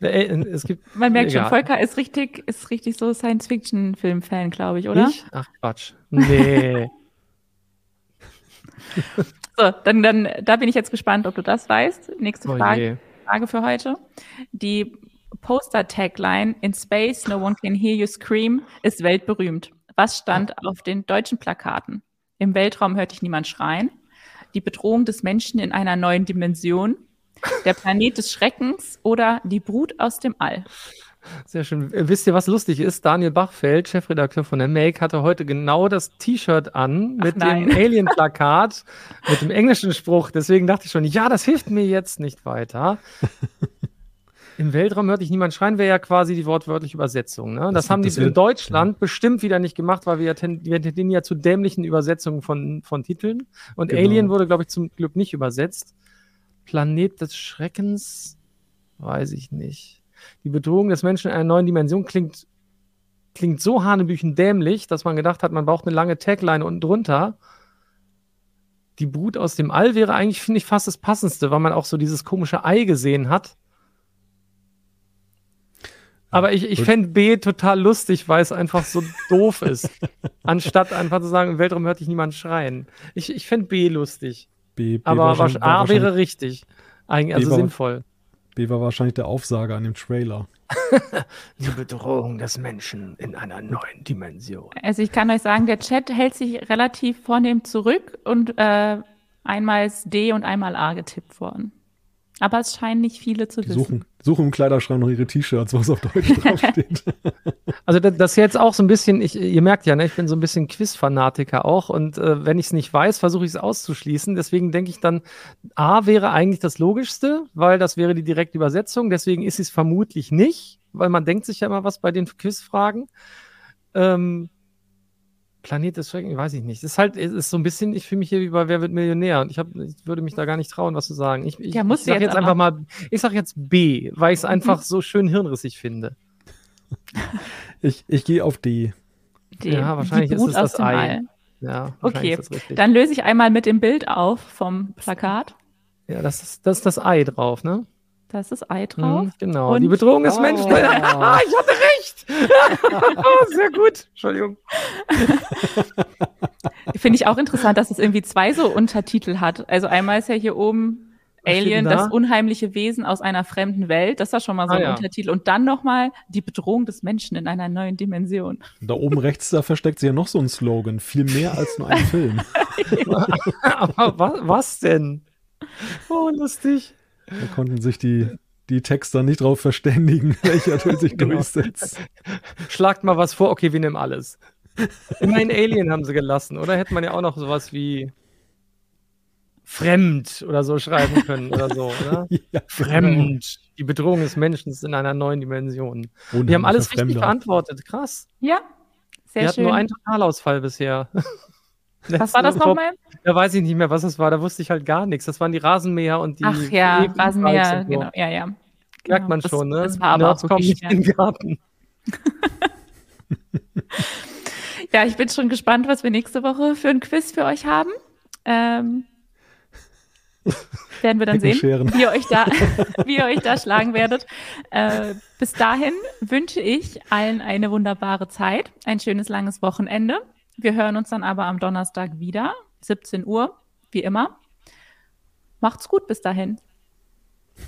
Der Al- es gibt Man merkt schon, egal. Volker ist richtig, ist richtig so Science-Fiction-Film-Fan, glaube ich, oder? Ich? Ach Quatsch. Nee. So, dann, dann, da bin ich jetzt gespannt, ob du das weißt. Nächste Oh Frage, je. Frage für heute. Die Poster-Tagline In Space, no one can hear you scream ist weltberühmt. Was stand auf den deutschen Plakaten? Im Weltraum hört dich niemand schreien. Die Bedrohung des Menschen in einer neuen Dimension. Der Planet des Schreckens oder die Brut aus dem All. Sehr schön. Äh, Wisst ihr, was lustig ist? Daniel Bachfeld, Chefredakteur von der Make, hatte heute genau das T-Shirt an mit nein. dem Alien-Plakat, mit dem englischen Spruch. Deswegen dachte ich schon, ja, das hilft mir jetzt nicht weiter. Im Weltraum hört dich niemand schreien, wäre ja quasi die wortwörtliche Übersetzung. Ne? Das, Das- haben die in Deutschland bestimmt wieder nicht gemacht, weil wir, ja tendieren ja zu dämlichen Übersetzungen von, von Titeln. Und Genau. Alien wurde, glaube ich, zum Glück nicht übersetzt. Planet des Schreckens, weiß ich nicht. Die Bedrohung des Menschen in einer neuen Dimension klingt, klingt so hanebüchen dämlich, dass man gedacht hat, man braucht eine lange Tagline unten drunter. Die Brut aus dem All wäre eigentlich, finde ich, fast das Passendste, weil man auch so dieses komische Ei gesehen hat. Aber ich, ich fände B total lustig, weil es einfach so doof ist. Anstatt einfach zu sagen, im Weltraum hört dich niemand schreien. Ich, ich fände B lustig. B, B, Aber war, wahrscheinlich, war, A wäre richtig. Eigentlich, also B sinnvoll. B war wahrscheinlich der Aufsager an dem Trailer. Die Bedrohung des Menschen in einer neuen Dimension. Also ich kann euch sagen, der Chat hält sich relativ vornehm zurück und äh, einmal ist D und einmal A getippt worden. Aber es scheinen nicht viele zu Die wissen. suchen, suchen im Kleiderschrank noch ihre T-Shirts, was auf Deutsch draufsteht. Also da- das ist jetzt auch so ein bisschen, ich, ihr merkt ja, ne, ich bin so ein bisschen Quiz-Fanatiker auch und äh, wenn ich es nicht weiß, versuche ich es auszuschließen. Deswegen denke ich dann, A wäre eigentlich das Logischste, weil das wäre die direkte Übersetzung. Deswegen ist es vermutlich nicht, weil man denkt sich ja immer was bei den Quizfragen. Ähm, Planet des Schreckens, weiß ich nicht. Das ist halt, es ist so ein bisschen, ich fühle mich hier wie bei Wer wird Millionär und ich, hab, ich würde mich da gar nicht trauen, was zu sagen. Ich, ich, Ja, ich du sag jetzt jetzt einfach mal, ich sag jetzt B, weil ich es einfach so schön hirnrissig finde. Ich, ich gehe auf D. D. Ja, wahrscheinlich Die ist es das Ei. Ja, Okay, ist das richtig. dann löse ich einmal mit dem Bild auf vom Plakat. ja, das ist, das ist das Ei drauf, ne? Da ist das Ei drauf. Mhm, genau. Und- die Bedrohung des Oh. Menschen. Ah, ich hatte recht. oh, sehr gut. Entschuldigung. Finde ich auch interessant, dass es irgendwie zwei so Untertitel hat. Also einmal ist ja hier oben Was Alien, da? das unheimliche Wesen aus einer fremden Welt. Das ist ja schon mal so Ah, ein ja. Untertitel. Und dann nochmal die Bedrohung des Menschen in einer neuen Dimension. Da oben rechts, da versteckt sich ja noch so ein Slogan. Viel mehr als nur ein Film. Aber was, was denn? Oh, lustig. Da konnten sich die, die Texter nicht drauf verständigen, welcher sich Genau. durchsetzt. Schlagt mal was vor. Okay, wir nehmen alles. Immerhin Alien haben sie gelassen, oder? Hätte man ja auch noch sowas wie fremd oder so schreiben können oder so, oder? Ja, Fremd. Die Bedrohung des Menschen in einer neuen Dimension. Wir haben Unheimlicher alles richtig beantwortet. Krass. Ja, sehr Wir hatten schön. nur einen Totalausfall bisher. Was war das nochmal? Da weiß ich nicht mehr, was das war. Da wusste ich halt gar nichts. Das waren die Rasenmäher und die. Ach ja, Ebenfalls Rasenmäher, so. genau. Ja, ja. Merkt Genau, man das- schon, ne? Das war aber Nerds auch wirklich nicht in schwer. den Garten. Ja, ich bin schon gespannt, was wir nächste Woche für ein Quiz für euch haben. Ähm, werden wir dann sehen, wie ihr euch da, wie ihr euch da schlagen werdet. Äh, bis dahin wünsche ich allen eine wunderbare Zeit, ein schönes langes Wochenende. Wir hören uns dann aber am Donnerstag wieder, 17 Uhr, wie immer. Macht's gut bis dahin.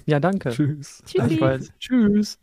Ja, danke. Tschüss. Gleichfalls. Tschüss.